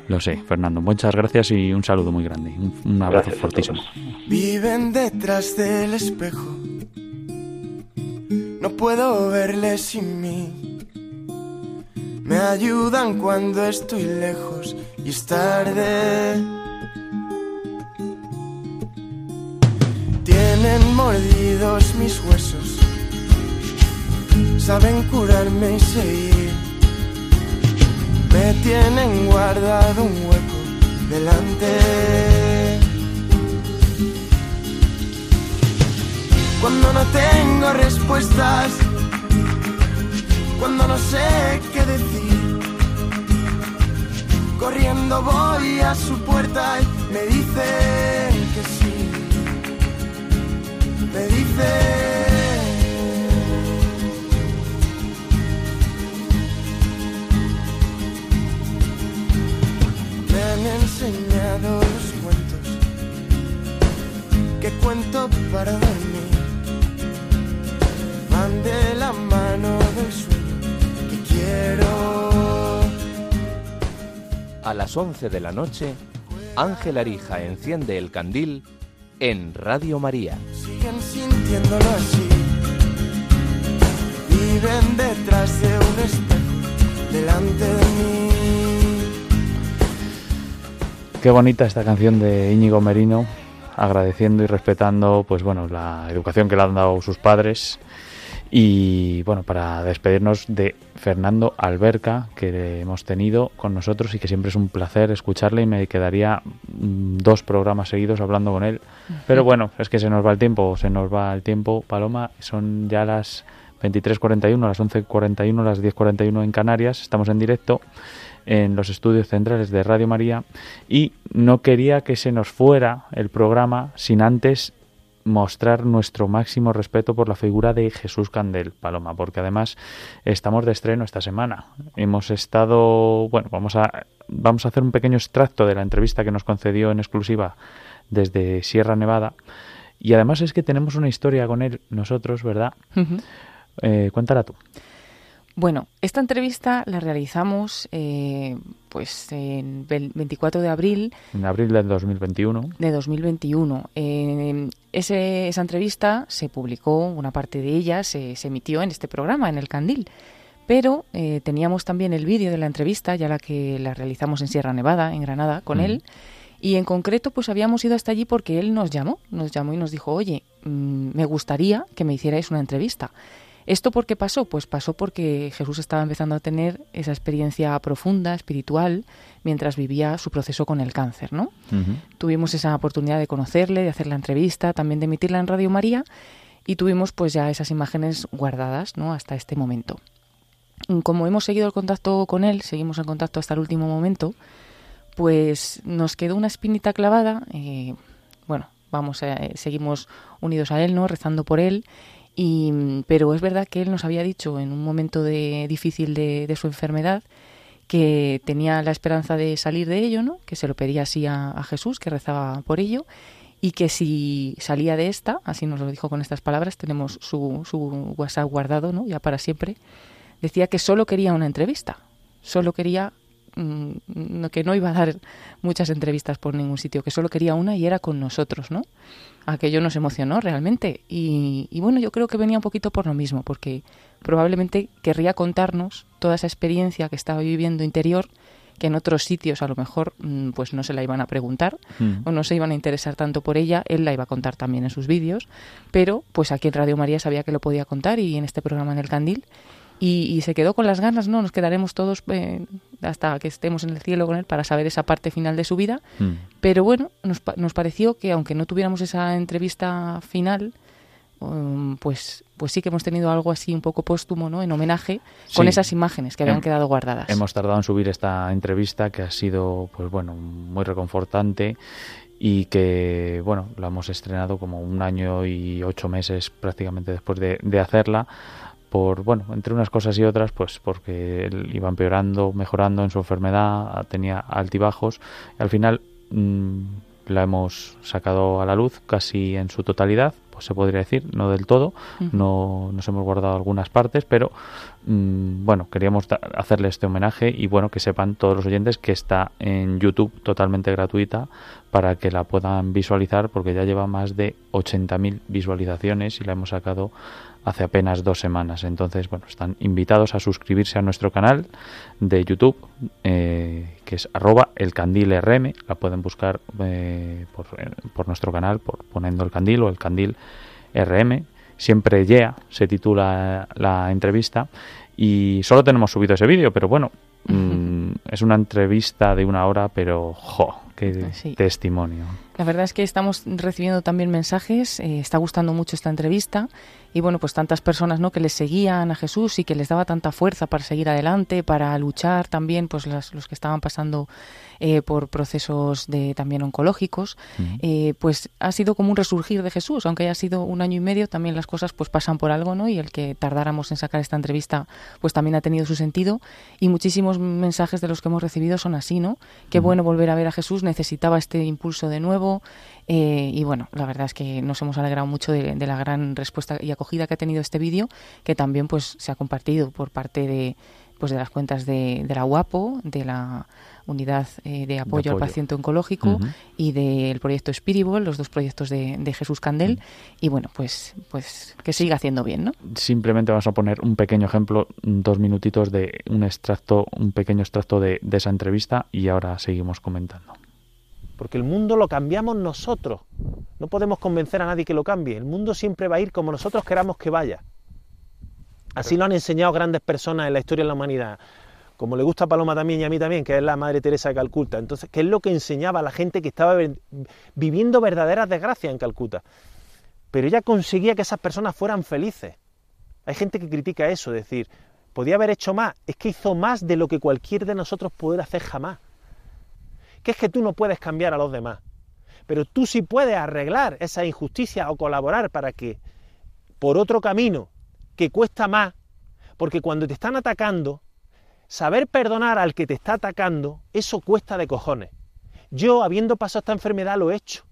S3: Lo sé, Fernando. Muchas gracias y un saludo muy grande. Un, abrazo fortísimo.
S8: Viven detrás del espejo. No puedo verles sin mí. me ayudan cuando estoy lejos y es tarde. Tienen mordidos mis huesos, saben curarme y seguir. Me tienen guardado un hueco delante. Cuando no tengo respuestas, cuando no sé qué decir. Corriendo voy a su puerta y me dicen que sí. Me dice Me han enseñado los cuentos que cuento para dormir. Van de la mano del sueño que quiero.
S9: A las 11 de la noche, Ángel Arija enciende el candil en Radio María.
S8: Siguen sintiéndolo así. Viven detrás de un espejo delante de mí.
S3: Qué bonita esta canción de Íñigo Merino, agradeciendo y respetando, pues bueno, la educación que le han dado sus padres. Y bueno, para despedirnos de Fernando Alberca, que hemos tenido con nosotros y que siempre es un placer escucharle y me quedaría mm, dos programas seguidos hablando con él. Pero bueno, es que se nos va el tiempo, se nos va el tiempo, Paloma, son ya las 23.41, las 11.41, las 10.41 en Canarias, estamos en directo en los estudios centrales de Radio María. Y no quería que se nos fuera el programa sin antes mostrar nuestro máximo respeto por la figura de Jesús Candel, Paloma, porque además estamos de estreno esta semana. Hemos estado, bueno, vamos a vamos a hacer un pequeño extracto de la entrevista que nos concedió en exclusiva desde Sierra Nevada y además es que tenemos una historia con él nosotros, ¿verdad? Eh, cuéntala tú.
S4: Bueno, esta entrevista la realizamos eh, pues en el 24 de abril.
S3: En abril del 2021.
S4: De 2021. Eh, ese, esa entrevista se publicó, una parte de ella se, se emitió en este programa, en El Candil. Pero eh, teníamos también el vídeo de la entrevista, ya la que la realizamos en Sierra Nevada, en Granada, con
S3: Mm.
S4: él. Y en concreto, pues habíamos ido hasta allí porque él nos llamó, nos llamó y nos dijo, oye, mm, me gustaría que me hicierais una entrevista. ¿Esto por qué pasó? Pues pasó porque Jesús estaba empezando a tener esa experiencia profunda, espiritual, mientras vivía su proceso con el cáncer, ¿no? Tuvimos esa oportunidad de conocerle, de hacer la entrevista, también de emitirla en Radio María y tuvimos pues ya esas imágenes guardadas, ¿no? Hasta este momento. Como hemos seguido el contacto con él, seguimos en contacto hasta el último momento, pues nos quedó una espinita clavada. eh, bueno, vamos, eh, seguimos unidos a él, ¿no? Rezando por él. Y, pero es verdad que él nos había dicho en un momento de, difícil de, su enfermedad que tenía la esperanza de salir de ello, ¿no? Que se lo pedía así a, a Jesús, que rezaba por ello y que si salía de esta, así nos lo dijo con estas palabras, tenemos su, su WhatsApp guardado, ¿no? Ya para siempre, decía que solo quería una entrevista, solo quería mm, que no iba a dar muchas entrevistas por ningún sitio, que solo quería una y era con nosotros, ¿no? Aquello nos emocionó realmente y, y bueno, yo creo que venía un poquito por lo mismo, porque probablemente querría contarnos toda esa experiencia que estaba viviendo interior que en otros sitios a lo mejor mm, pues no se la iban a preguntar
S3: Mm.
S4: o no se iban a interesar tanto por ella, él la iba a contar también en sus vídeos, pero pues aquí en Radio María sabía que lo podía contar y en este programa en El Candil y, y se quedó con las ganas, ¿no? Nos quedaremos todos eh, hasta que estemos en el cielo con él para saber esa parte final de su vida,
S3: Mm.
S4: pero bueno, nos, nos pareció que aunque no tuviéramos esa entrevista final, um, pues, pues sí que hemos tenido algo así un poco póstumo, ¿no? En homenaje con esas imágenes que habían
S3: Hem-
S4: quedado guardadas.
S3: Hemos tardado en subir esta entrevista que ha sido, pues bueno, muy reconfortante y que, bueno, la hemos estrenado como un año y ocho meses prácticamente después de, de hacerla por, bueno, entre unas cosas y otras, pues porque él iba empeorando, mejorando en su enfermedad, tenía altibajos y al final mm, la hemos sacado a la luz casi en su totalidad, pues se podría decir, no del todo, no nos hemos guardado algunas partes, pero mm, bueno, queríamos hacerle este homenaje y bueno, que sepan todos los oyentes que está en YouTube totalmente gratuita para que la puedan visualizar porque ya lleva más de 80.000 visualizaciones y la hemos sacado hace apenas dos semanas. Entonces, bueno, están invitados a suscribirse a nuestro canal de YouTube, eh, que es arroba el candil. La pueden buscar eh, por, nuestro canal, por poniendo el candil o el candil RM. Siempre ya se titula la entrevista. Y solo tenemos subido ese vídeo, pero bueno, mm, es una entrevista de una hora, pero jo, qué testimonio.
S4: La verdad es que estamos recibiendo también mensajes, eh, está gustando mucho esta entrevista y bueno, pues tantas personas ¿no? que les seguían a Jesús y que les daba tanta fuerza para seguir adelante, para luchar también, pues los que estaban pasando eh, por procesos de también oncológicos, eh, pues ha sido como un resurgir de Jesús, aunque haya sido un año y medio, también las cosas pues pasan por algo, ¿no? Y el que tardáramos en sacar esta entrevista, pues también ha tenido su sentido. Y muchísimos mensajes de los que hemos recibido son así, ¿no? Qué bueno volver a ver a Jesús, necesitaba este impulso de nuevo. Eh, y bueno, la verdad es que nos hemos alegrado mucho de, la gran respuesta y acogida que ha tenido este vídeo, que también pues se ha compartido por parte de pues de las cuentas de, la UAPO, de la Unidad eh, de, apoyo al Paciente Oncológico y del proyecto Spiribol, los dos proyectos de, Jesús Candel. Y bueno, pues, pues que siga haciendo bien, ¿no?
S3: Simplemente vamos a poner un pequeño ejemplo, dos minutitos de un extracto, un pequeño extracto de esa entrevista y ahora seguimos comentando
S10: porque el mundo lo cambiamos nosotros. No podemos convencer a nadie que lo cambie. El mundo siempre va a ir como nosotros queramos que vaya. Así lo han enseñado grandes personas en la historia de la humanidad. Como le gusta a Paloma también y a mí también, que es la Madre Teresa de Calcuta. Entonces, ¿qué es lo que enseñaba a la gente que estaba viviendo verdaderas desgracias en Calcuta? Pero ella conseguía que esas personas fueran felices. Hay gente que critica eso, decir, podía haber hecho más. Es que hizo más de lo que cualquier de nosotros puede hacer jamás que es que tú no puedes cambiar a los demás, pero tú sí puedes arreglar esa injusticia o colaborar para que por otro camino que cuesta más, porque cuando te están atacando, saber perdonar al que te está atacando, eso cuesta de cojones. Yo, habiendo pasado esta enfermedad, lo he hecho.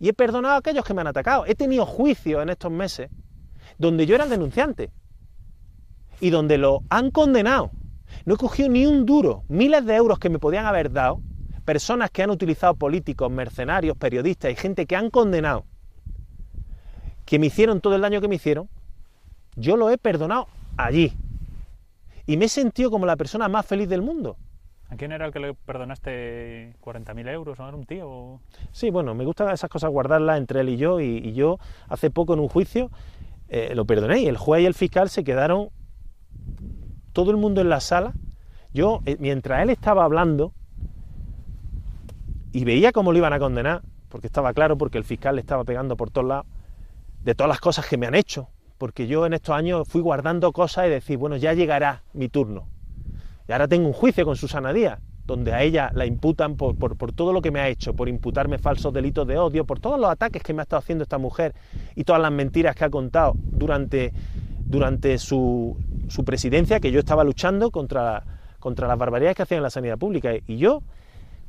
S10: Y he perdonado a aquellos que me han atacado. He tenido juicios en estos meses donde yo era el denunciante y donde lo han condenado. No he cogido ni un duro, miles de euros que me podían haber dado personas que han utilizado políticos, mercenarios, periodistas y gente que han condenado, que me hicieron todo el daño que me hicieron, yo lo he perdonado allí. Y me he sentido como la persona más feliz del mundo.
S11: ¿A quién era el que le perdonaste 40.000 euros? ¿No era un tío?
S10: Sí, bueno, me gusta esas cosas guardarlas entre él y yo. Y, yo, hace poco en un juicio, eh, lo perdoné. Y el juez y el fiscal se quedaron todo el mundo en la sala. Yo, eh, mientras él estaba hablando, y veía cómo lo iban a condenar, porque estaba claro, porque el fiscal le estaba pegando por todos lados, de todas las cosas que me han hecho, porque yo en estos años fui guardando cosas y decir, bueno, ya llegará mi turno. Y ahora tengo un juicio con Susana Díaz, donde a ella la imputan por, todo lo que me ha hecho, por imputarme falsos delitos de odio, por todos los ataques que me ha estado haciendo esta mujer y todas las mentiras que ha contado durante, durante su, su presidencia, que yo estaba luchando contra, contra las barbaridades que hacían en la sanidad pública. Y yo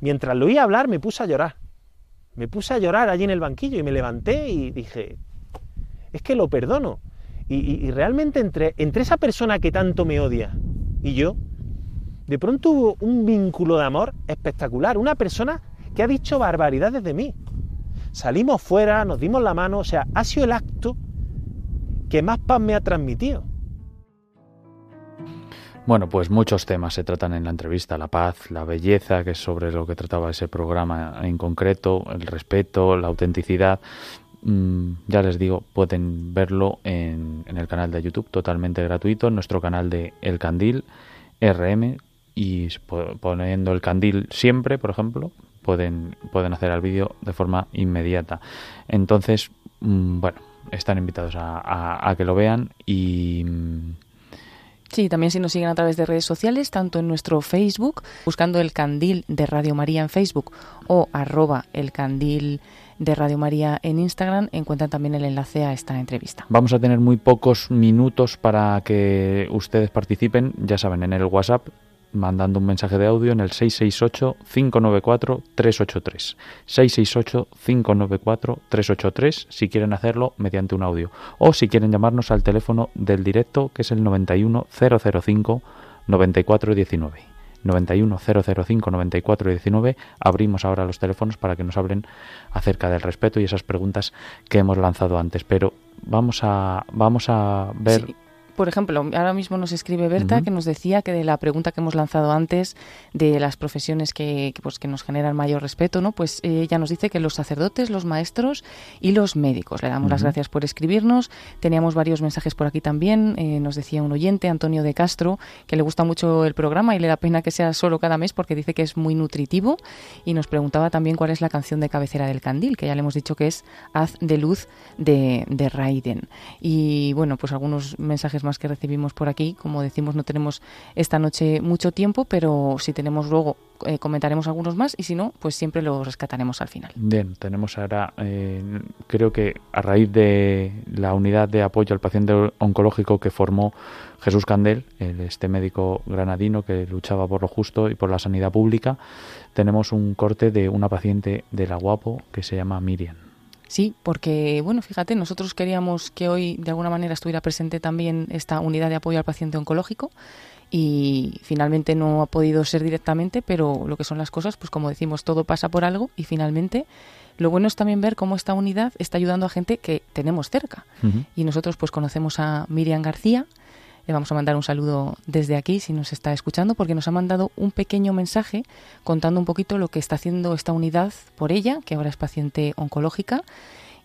S10: Mientras lo oía hablar me puse a llorar. Me puse a llorar allí en el banquillo y me levanté y dije, es que lo perdono. Y, realmente entre, entre esa persona que tanto me odia y yo, de pronto hubo un vínculo de amor espectacular. Una persona que ha dicho barbaridades de mí. Salimos fuera, nos dimos la mano, o sea, ha sido el acto que más paz me ha transmitido.
S3: Bueno, pues muchos temas se tratan en la entrevista, la paz, la belleza, que es sobre lo que trataba ese programa en concreto, el respeto, la autenticidad. Mm, ya les digo, pueden verlo en, el canal de YouTube totalmente gratuito, en nuestro canal de El Candil RM y poniendo el candil siempre, por ejemplo, pueden, pueden hacer el vídeo de forma inmediata. Entonces, mm, bueno, están invitados a, que lo vean y mm,
S4: Sí, también si nos siguen a través de redes sociales, tanto en nuestro Facebook, buscando el candil de Radio María en Facebook o arroba el candil de Radio María en Instagram, encuentran también el enlace a esta entrevista.
S3: Vamos a tener muy pocos minutos para que ustedes participen, ya saben, en el WhatsApp mandando un mensaje de audio en el 668-594-383. 668-594-383 si quieren hacerlo mediante un audio. O si quieren llamarnos al teléfono del directo que es el 91005 9419. 91005 9419. Abrimos ahora los teléfonos para que nos hablen acerca del respeto y esas preguntas que hemos lanzado antes. Pero vamos a, vamos a ver
S4: por ejemplo, ahora mismo nos escribe Berta que nos decía que de la pregunta que hemos lanzado antes de las profesiones que, pues, que nos generan mayor respeto, ¿no? Pues eh, ella nos dice que los sacerdotes, los maestros y los médicos. Le damos las gracias por escribirnos. Teníamos varios mensajes por aquí también. Eh, nos decía un oyente, Antonio de Castro, que le gusta mucho el programa y le da pena que sea solo cada mes porque dice que es muy nutritivo. Y nos preguntaba también cuál es la canción de cabecera del candil, que ya le hemos dicho que es Haz de luz de, de Raiden. Y bueno, pues algunos mensajes más que recibimos por aquí. Como decimos, no tenemos esta noche mucho tiempo, pero si tenemos luego eh, comentaremos algunos más y si no, pues siempre los rescataremos al final.
S3: Bien, tenemos ahora, eh, creo que a raíz de la unidad de apoyo al paciente oncológico que formó Jesús Candel, este médico granadino que luchaba por lo justo y por la sanidad pública, tenemos un corte de una paciente de la Guapo que se llama Miriam.
S4: Sí, porque, bueno, fíjate, nosotros queríamos que hoy de alguna manera estuviera presente también esta unidad de apoyo al paciente oncológico y finalmente no ha podido ser directamente, pero lo que son las cosas, pues como decimos, todo pasa por algo y finalmente lo bueno es también ver cómo esta unidad está ayudando a gente que tenemos cerca. Y nosotros pues conocemos a Miriam García, le vamos a mandar un saludo desde aquí si nos está escuchando, porque nos ha mandado un pequeño mensaje contando un poquito lo que está haciendo esta unidad por ella, que ahora es paciente oncológica,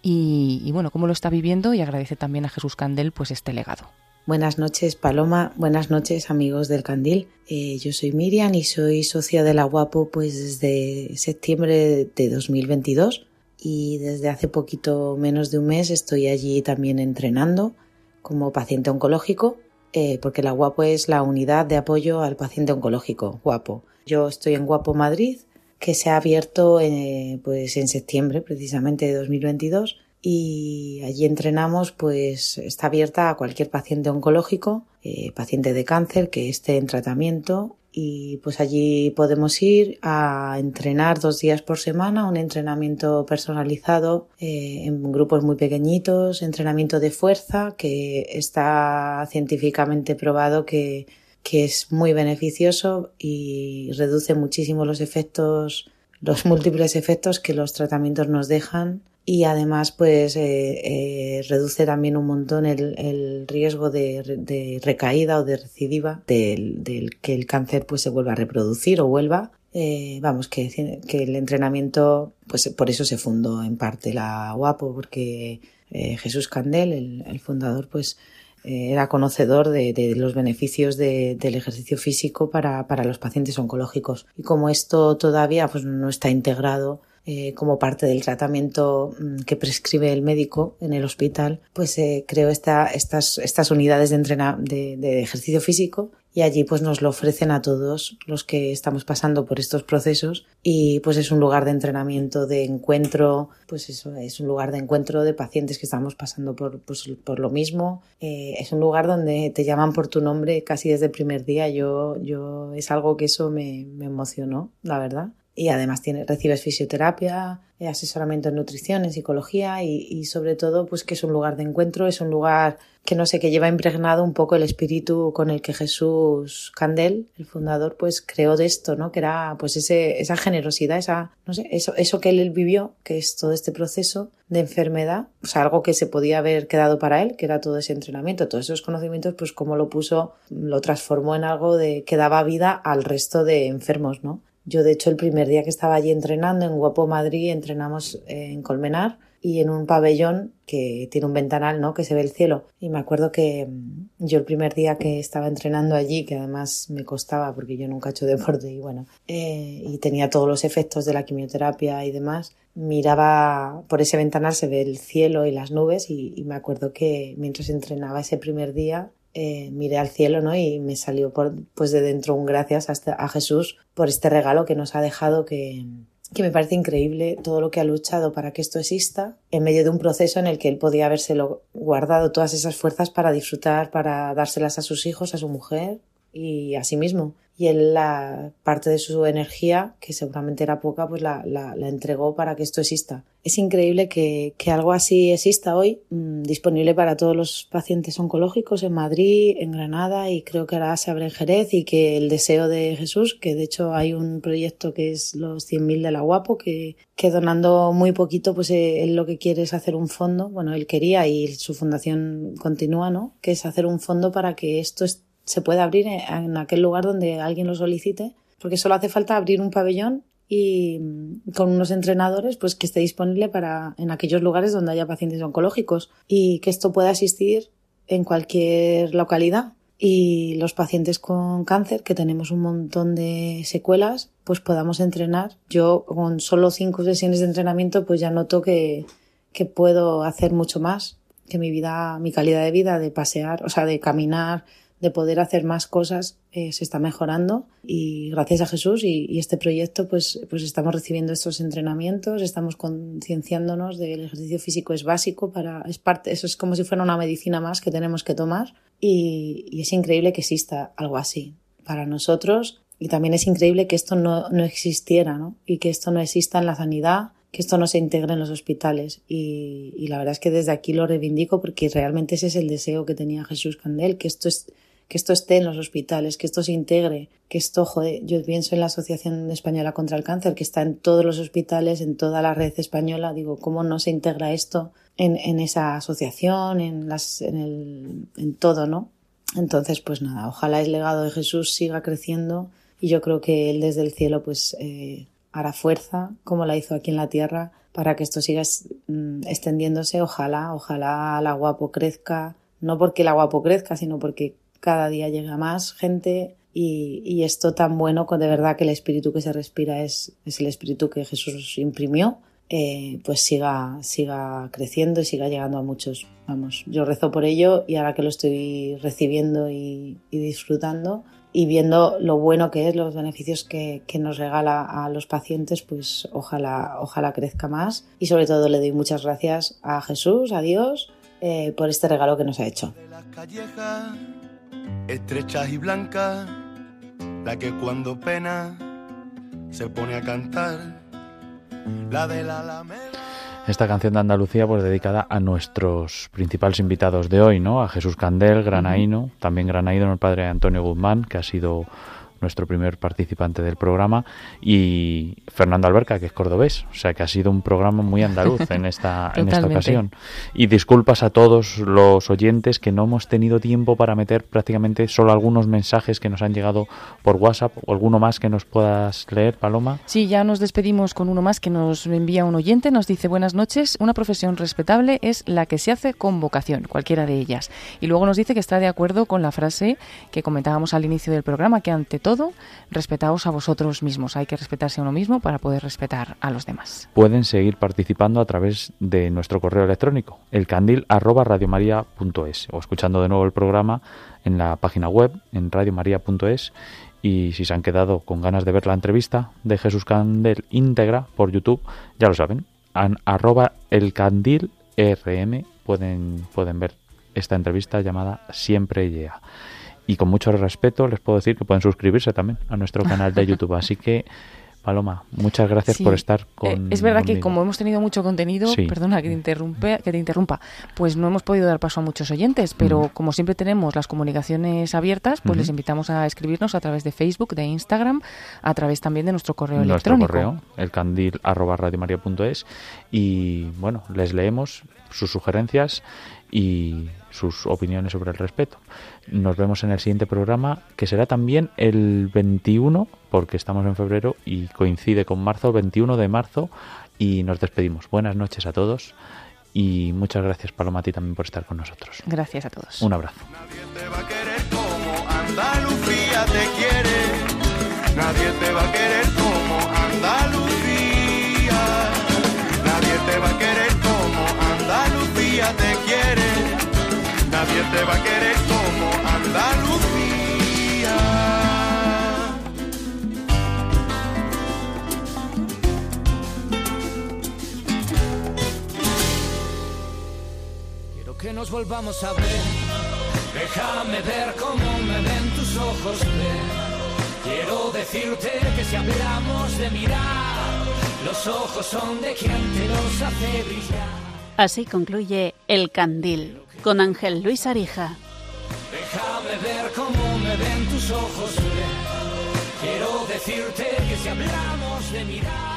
S4: y, bueno, cómo lo está viviendo y agradece también a Jesús Candel pues este legado.
S12: Buenas noches, Paloma. Buenas noches, amigos del Candil. Eh, yo soy Miriam y soy socia de la Guapo pues desde septiembre de 2022 y desde hace poquito menos de un mes estoy allí también entrenando como paciente oncológico eh, porque la Guapo es la unidad de apoyo al paciente oncológico, Guapo. Yo estoy en Guapo Madrid, que se ha abierto eh, pues en septiembre precisamente de 2022 y allí entrenamos pues está abierta a cualquier paciente oncológico, eh, paciente de cáncer que esté en tratamiento y pues allí podemos ir a entrenar dos días por semana, un entrenamiento personalizado eh, en grupos muy pequeñitos, entrenamiento de fuerza que está científicamente probado que, que es muy beneficioso y reduce muchísimo los efectos, los múltiples efectos que los tratamientos nos dejan y además pues eh, eh, reduce también un montón el, el riesgo de, recaída o de recidiva del, del, que el cáncer pues se vuelva a reproducir o vuelva. Eh, vamos que, que el entrenamiento pues por eso se fundó en parte la UAPO porque Jesús Candel el, el fundador pues era conocedor de, de los beneficios de, del ejercicio físico para, para los pacientes oncológicos. Y como esto todavía pues no está integrado eh, como parte del tratamiento mm, que prescribe el médico en el hospital, pues eh, creo esta, estas, estas unidades de, entrena, de, ejercicio físico y allí pues nos lo ofrecen a todos los que estamos pasando por estos procesos y pues es un lugar de entrenamiento, de encuentro, pues eso, es un lugar de encuentro de pacientes que estamos pasando por, pues, por lo mismo. Eh, es un lugar donde te llaman por tu nombre casi desde el primer día. Yo, yo es algo que eso me emocionó, la verdad y además tiene, recibes fisioterapia, eh, asesoramiento en nutrición, en psicología y, sobre todo pues que es un lugar de encuentro, es un lugar que no sé, que lleva impregnado un poco el espíritu con el que Jesús Candel, el fundador, pues creó de esto, ¿no? Que era pues ese, esa generosidad, esa, no sé, eso, eso que él vivió, que es todo este proceso de enfermedad, o sea, algo que se podía haber quedado para él, que era todo ese entrenamiento, todos esos conocimientos, pues como lo puso, lo transformó en algo de que daba vida al resto de enfermos, ¿no? Yo, de hecho, el primer día que estaba allí entrenando en Guapo Madrid, entrenamos en Colmenar y en un pabellón que tiene un ventanal, ¿no? Que se ve el cielo. Y me acuerdo que mm, yo el primer día que estaba entrenando allí, que además me costaba porque yo nunca he hecho deporte y bueno, eh, y tenía todos los efectos de la quimioterapia y demás, miraba por ese ventanal se ve el cielo y las nubes y, y me acuerdo que mientras entrenaba ese primer día eh, miré al cielo, ¿no? Y me salió por, pues de dentro un gracias a, a Jesús por este regalo que nos ha dejado que, que me parece increíble todo lo que ha luchado para que esto exista en medio de un proceso en el que él podía habérselo guardado todas esas fuerzas para disfrutar, para dárselas a sus hijos, a su mujer y a sí mismo y él la parte de su energía, que seguramente era poca, pues la, la, la entregó para que esto exista. Es increíble que, que algo así exista hoy, mmm, disponible para todos los pacientes oncológicos en Madrid, en Granada y creo que ahora se abre en Jerez y que el deseo de Jesús, que de hecho hay un proyecto que es los 100.000 de la Guapo, que, que donando muy poquito, pues eh, él lo que quiere es hacer un fondo, bueno, él quería y su fundación continúa, ¿no? Que es hacer un fondo para que esto esté se puede abrir en aquel lugar donde alguien lo solicite, porque solo hace falta abrir un pabellón y mm, con unos entrenadores pues que esté disponible para en aquellos lugares donde haya pacientes oncológicos y que esto pueda asistir en cualquier localidad. Y los pacientes con cáncer que tenemos un montón de secuelas pues podamos entrenar. Yo con solo cinco sesiones de entrenamiento pues ya noto que, que puedo hacer mucho más que mi vida mi calidad de vida de pasear o sea de caminar de poder hacer más cosas eh, se está mejorando y gracias a Jesús y, este proyecto pues, pues estamos recibiendo estos entrenamientos, estamos concienciándonos de que el ejercicio físico es básico para, es parte, eso es como si fuera una medicina más que tenemos que tomar y, y es increíble que exista algo así para nosotros y también es increíble que esto no, no existiera ¿no? y que esto no exista en la sanidad que esto no se integre en los hospitales. Y, y, la verdad es que desde aquí lo reivindico porque realmente ese es el deseo que tenía Jesús Candel, que esto es, que esto esté en los hospitales, que esto se integre, que esto, joder, yo pienso en la Asociación Española contra el Cáncer, que está en todos los hospitales, en toda la red española, digo, ¿cómo no se integra esto en, esa asociación, en todo, ¿no? Entonces, pues nada, ojalá el legado de Jesús siga creciendo y yo creo que Él desde el cielo, pues, eh, hará fuerza, como la hizo aquí en la tierra, para que esto siga mm, extendiéndose, ojalá, ojalá la guapo crezca, no porque la guapo crezca, sino porque cada día llega más gente y, y, esto tan bueno, de verdad que el espíritu que se respira es, es el espíritu que Jesús imprimió, eh, pues siga, siga creciendo y siga llegando a muchos. Vamos, yo rezo por ello y ahora que lo estoy recibiendo y, y disfrutando y viendo lo bueno que es, los beneficios que, que, nos regala a los pacientes, pues ojalá, ojalá crezca más y sobre todo le doy muchas gracias a Jesús, a Dios, eh, por este regalo que nos ha hecho
S8: estrechas y blancas, la que cuando pena se pone a cantar, la de la Alameda.
S3: Esta canción de Andalucía, pues dedicada a nuestros principales invitados de hoy, ¿no? A Jesús Candel, granaíno, también granaíno el padre Antonio Guzmán, que ha sido nuestro primer participante del programa, y Fernando Alberca, que es cordobés. O sea que ha sido un programa muy andaluz en esta, en esta ocasión. Y disculpas a todos los oyentes que no hemos tenido tiempo para meter prácticamente solo algunos mensajes que nos han llegado por WhatsApp o alguno más que nos puedas leer, Paloma.
S4: Sí, ya nos despedimos con uno más que nos envía un oyente. Nos dice, buenas noches, una profesión respetable es la que se hace con vocación, cualquiera de ellas. Y luego nos dice que está de acuerdo con la frase que comentábamos al inicio del programa, que ante todo todo, respetaos a vosotros mismos. Hay que respetarse a uno mismo para poder respetar a los demás.
S3: Pueden seguir participando a través de nuestro correo electrónico, elcandil@radiomaria.es o escuchando de nuevo el programa en la página web en radiomaria.es y si se han quedado con ganas de ver la entrevista de Jesús Candel íntegra por YouTube, ya lo saben, en arroba elcandilrm pueden, pueden ver esta entrevista llamada Siempre llega y con mucho respeto les puedo decir que pueden suscribirse también a nuestro canal de YouTube. Así que, Paloma, muchas gracias
S4: sí.
S3: por estar con.
S4: Eh, es verdad
S3: conmigo.
S4: que como hemos tenido mucho contenido,
S3: Sí.
S4: perdona que te, interrumpe, que te interrumpa, pues no hemos podido dar paso a muchos oyentes, pero
S3: Ujú.
S4: como siempre tenemos las comunicaciones abiertas, pues les invitamos a escribirnos a través de Facebook, de Instagram, a través también de nuestro correo
S3: nuestro
S4: electrónico.
S3: correo, elcandil arroba radiomaria.es y bueno, les leemos sus sugerencias y sus opiniones sobre el respeto. Nos vemos en el siguiente programa, que será también el 21, porque estamos en febrero y coincide con marzo, 21 de marzo, y nos despedimos. Buenas noches a todos y muchas gracias, Paloma, a ti también por estar con nosotros.
S4: Gracias a todos.
S3: Un abrazo.
S8: Andalucía te quiere, nadie te va a querer como Andalucía. Nadie te va a querer como Andalucía te quiere, nadie te va a querer como Andalucía.
S2: Quiero que nos volvamos a ver Déjame ver cómo me ven tus ojos, ven. Quiero decirte que si hablamos de mirar, los ojos son de quien te los hace brillar.
S1: Así concluye El Candil con Ángel Luis Arija.
S2: Déjame ver cómo me ven tus ojos. Quiero decirte que si hablamos de mirar,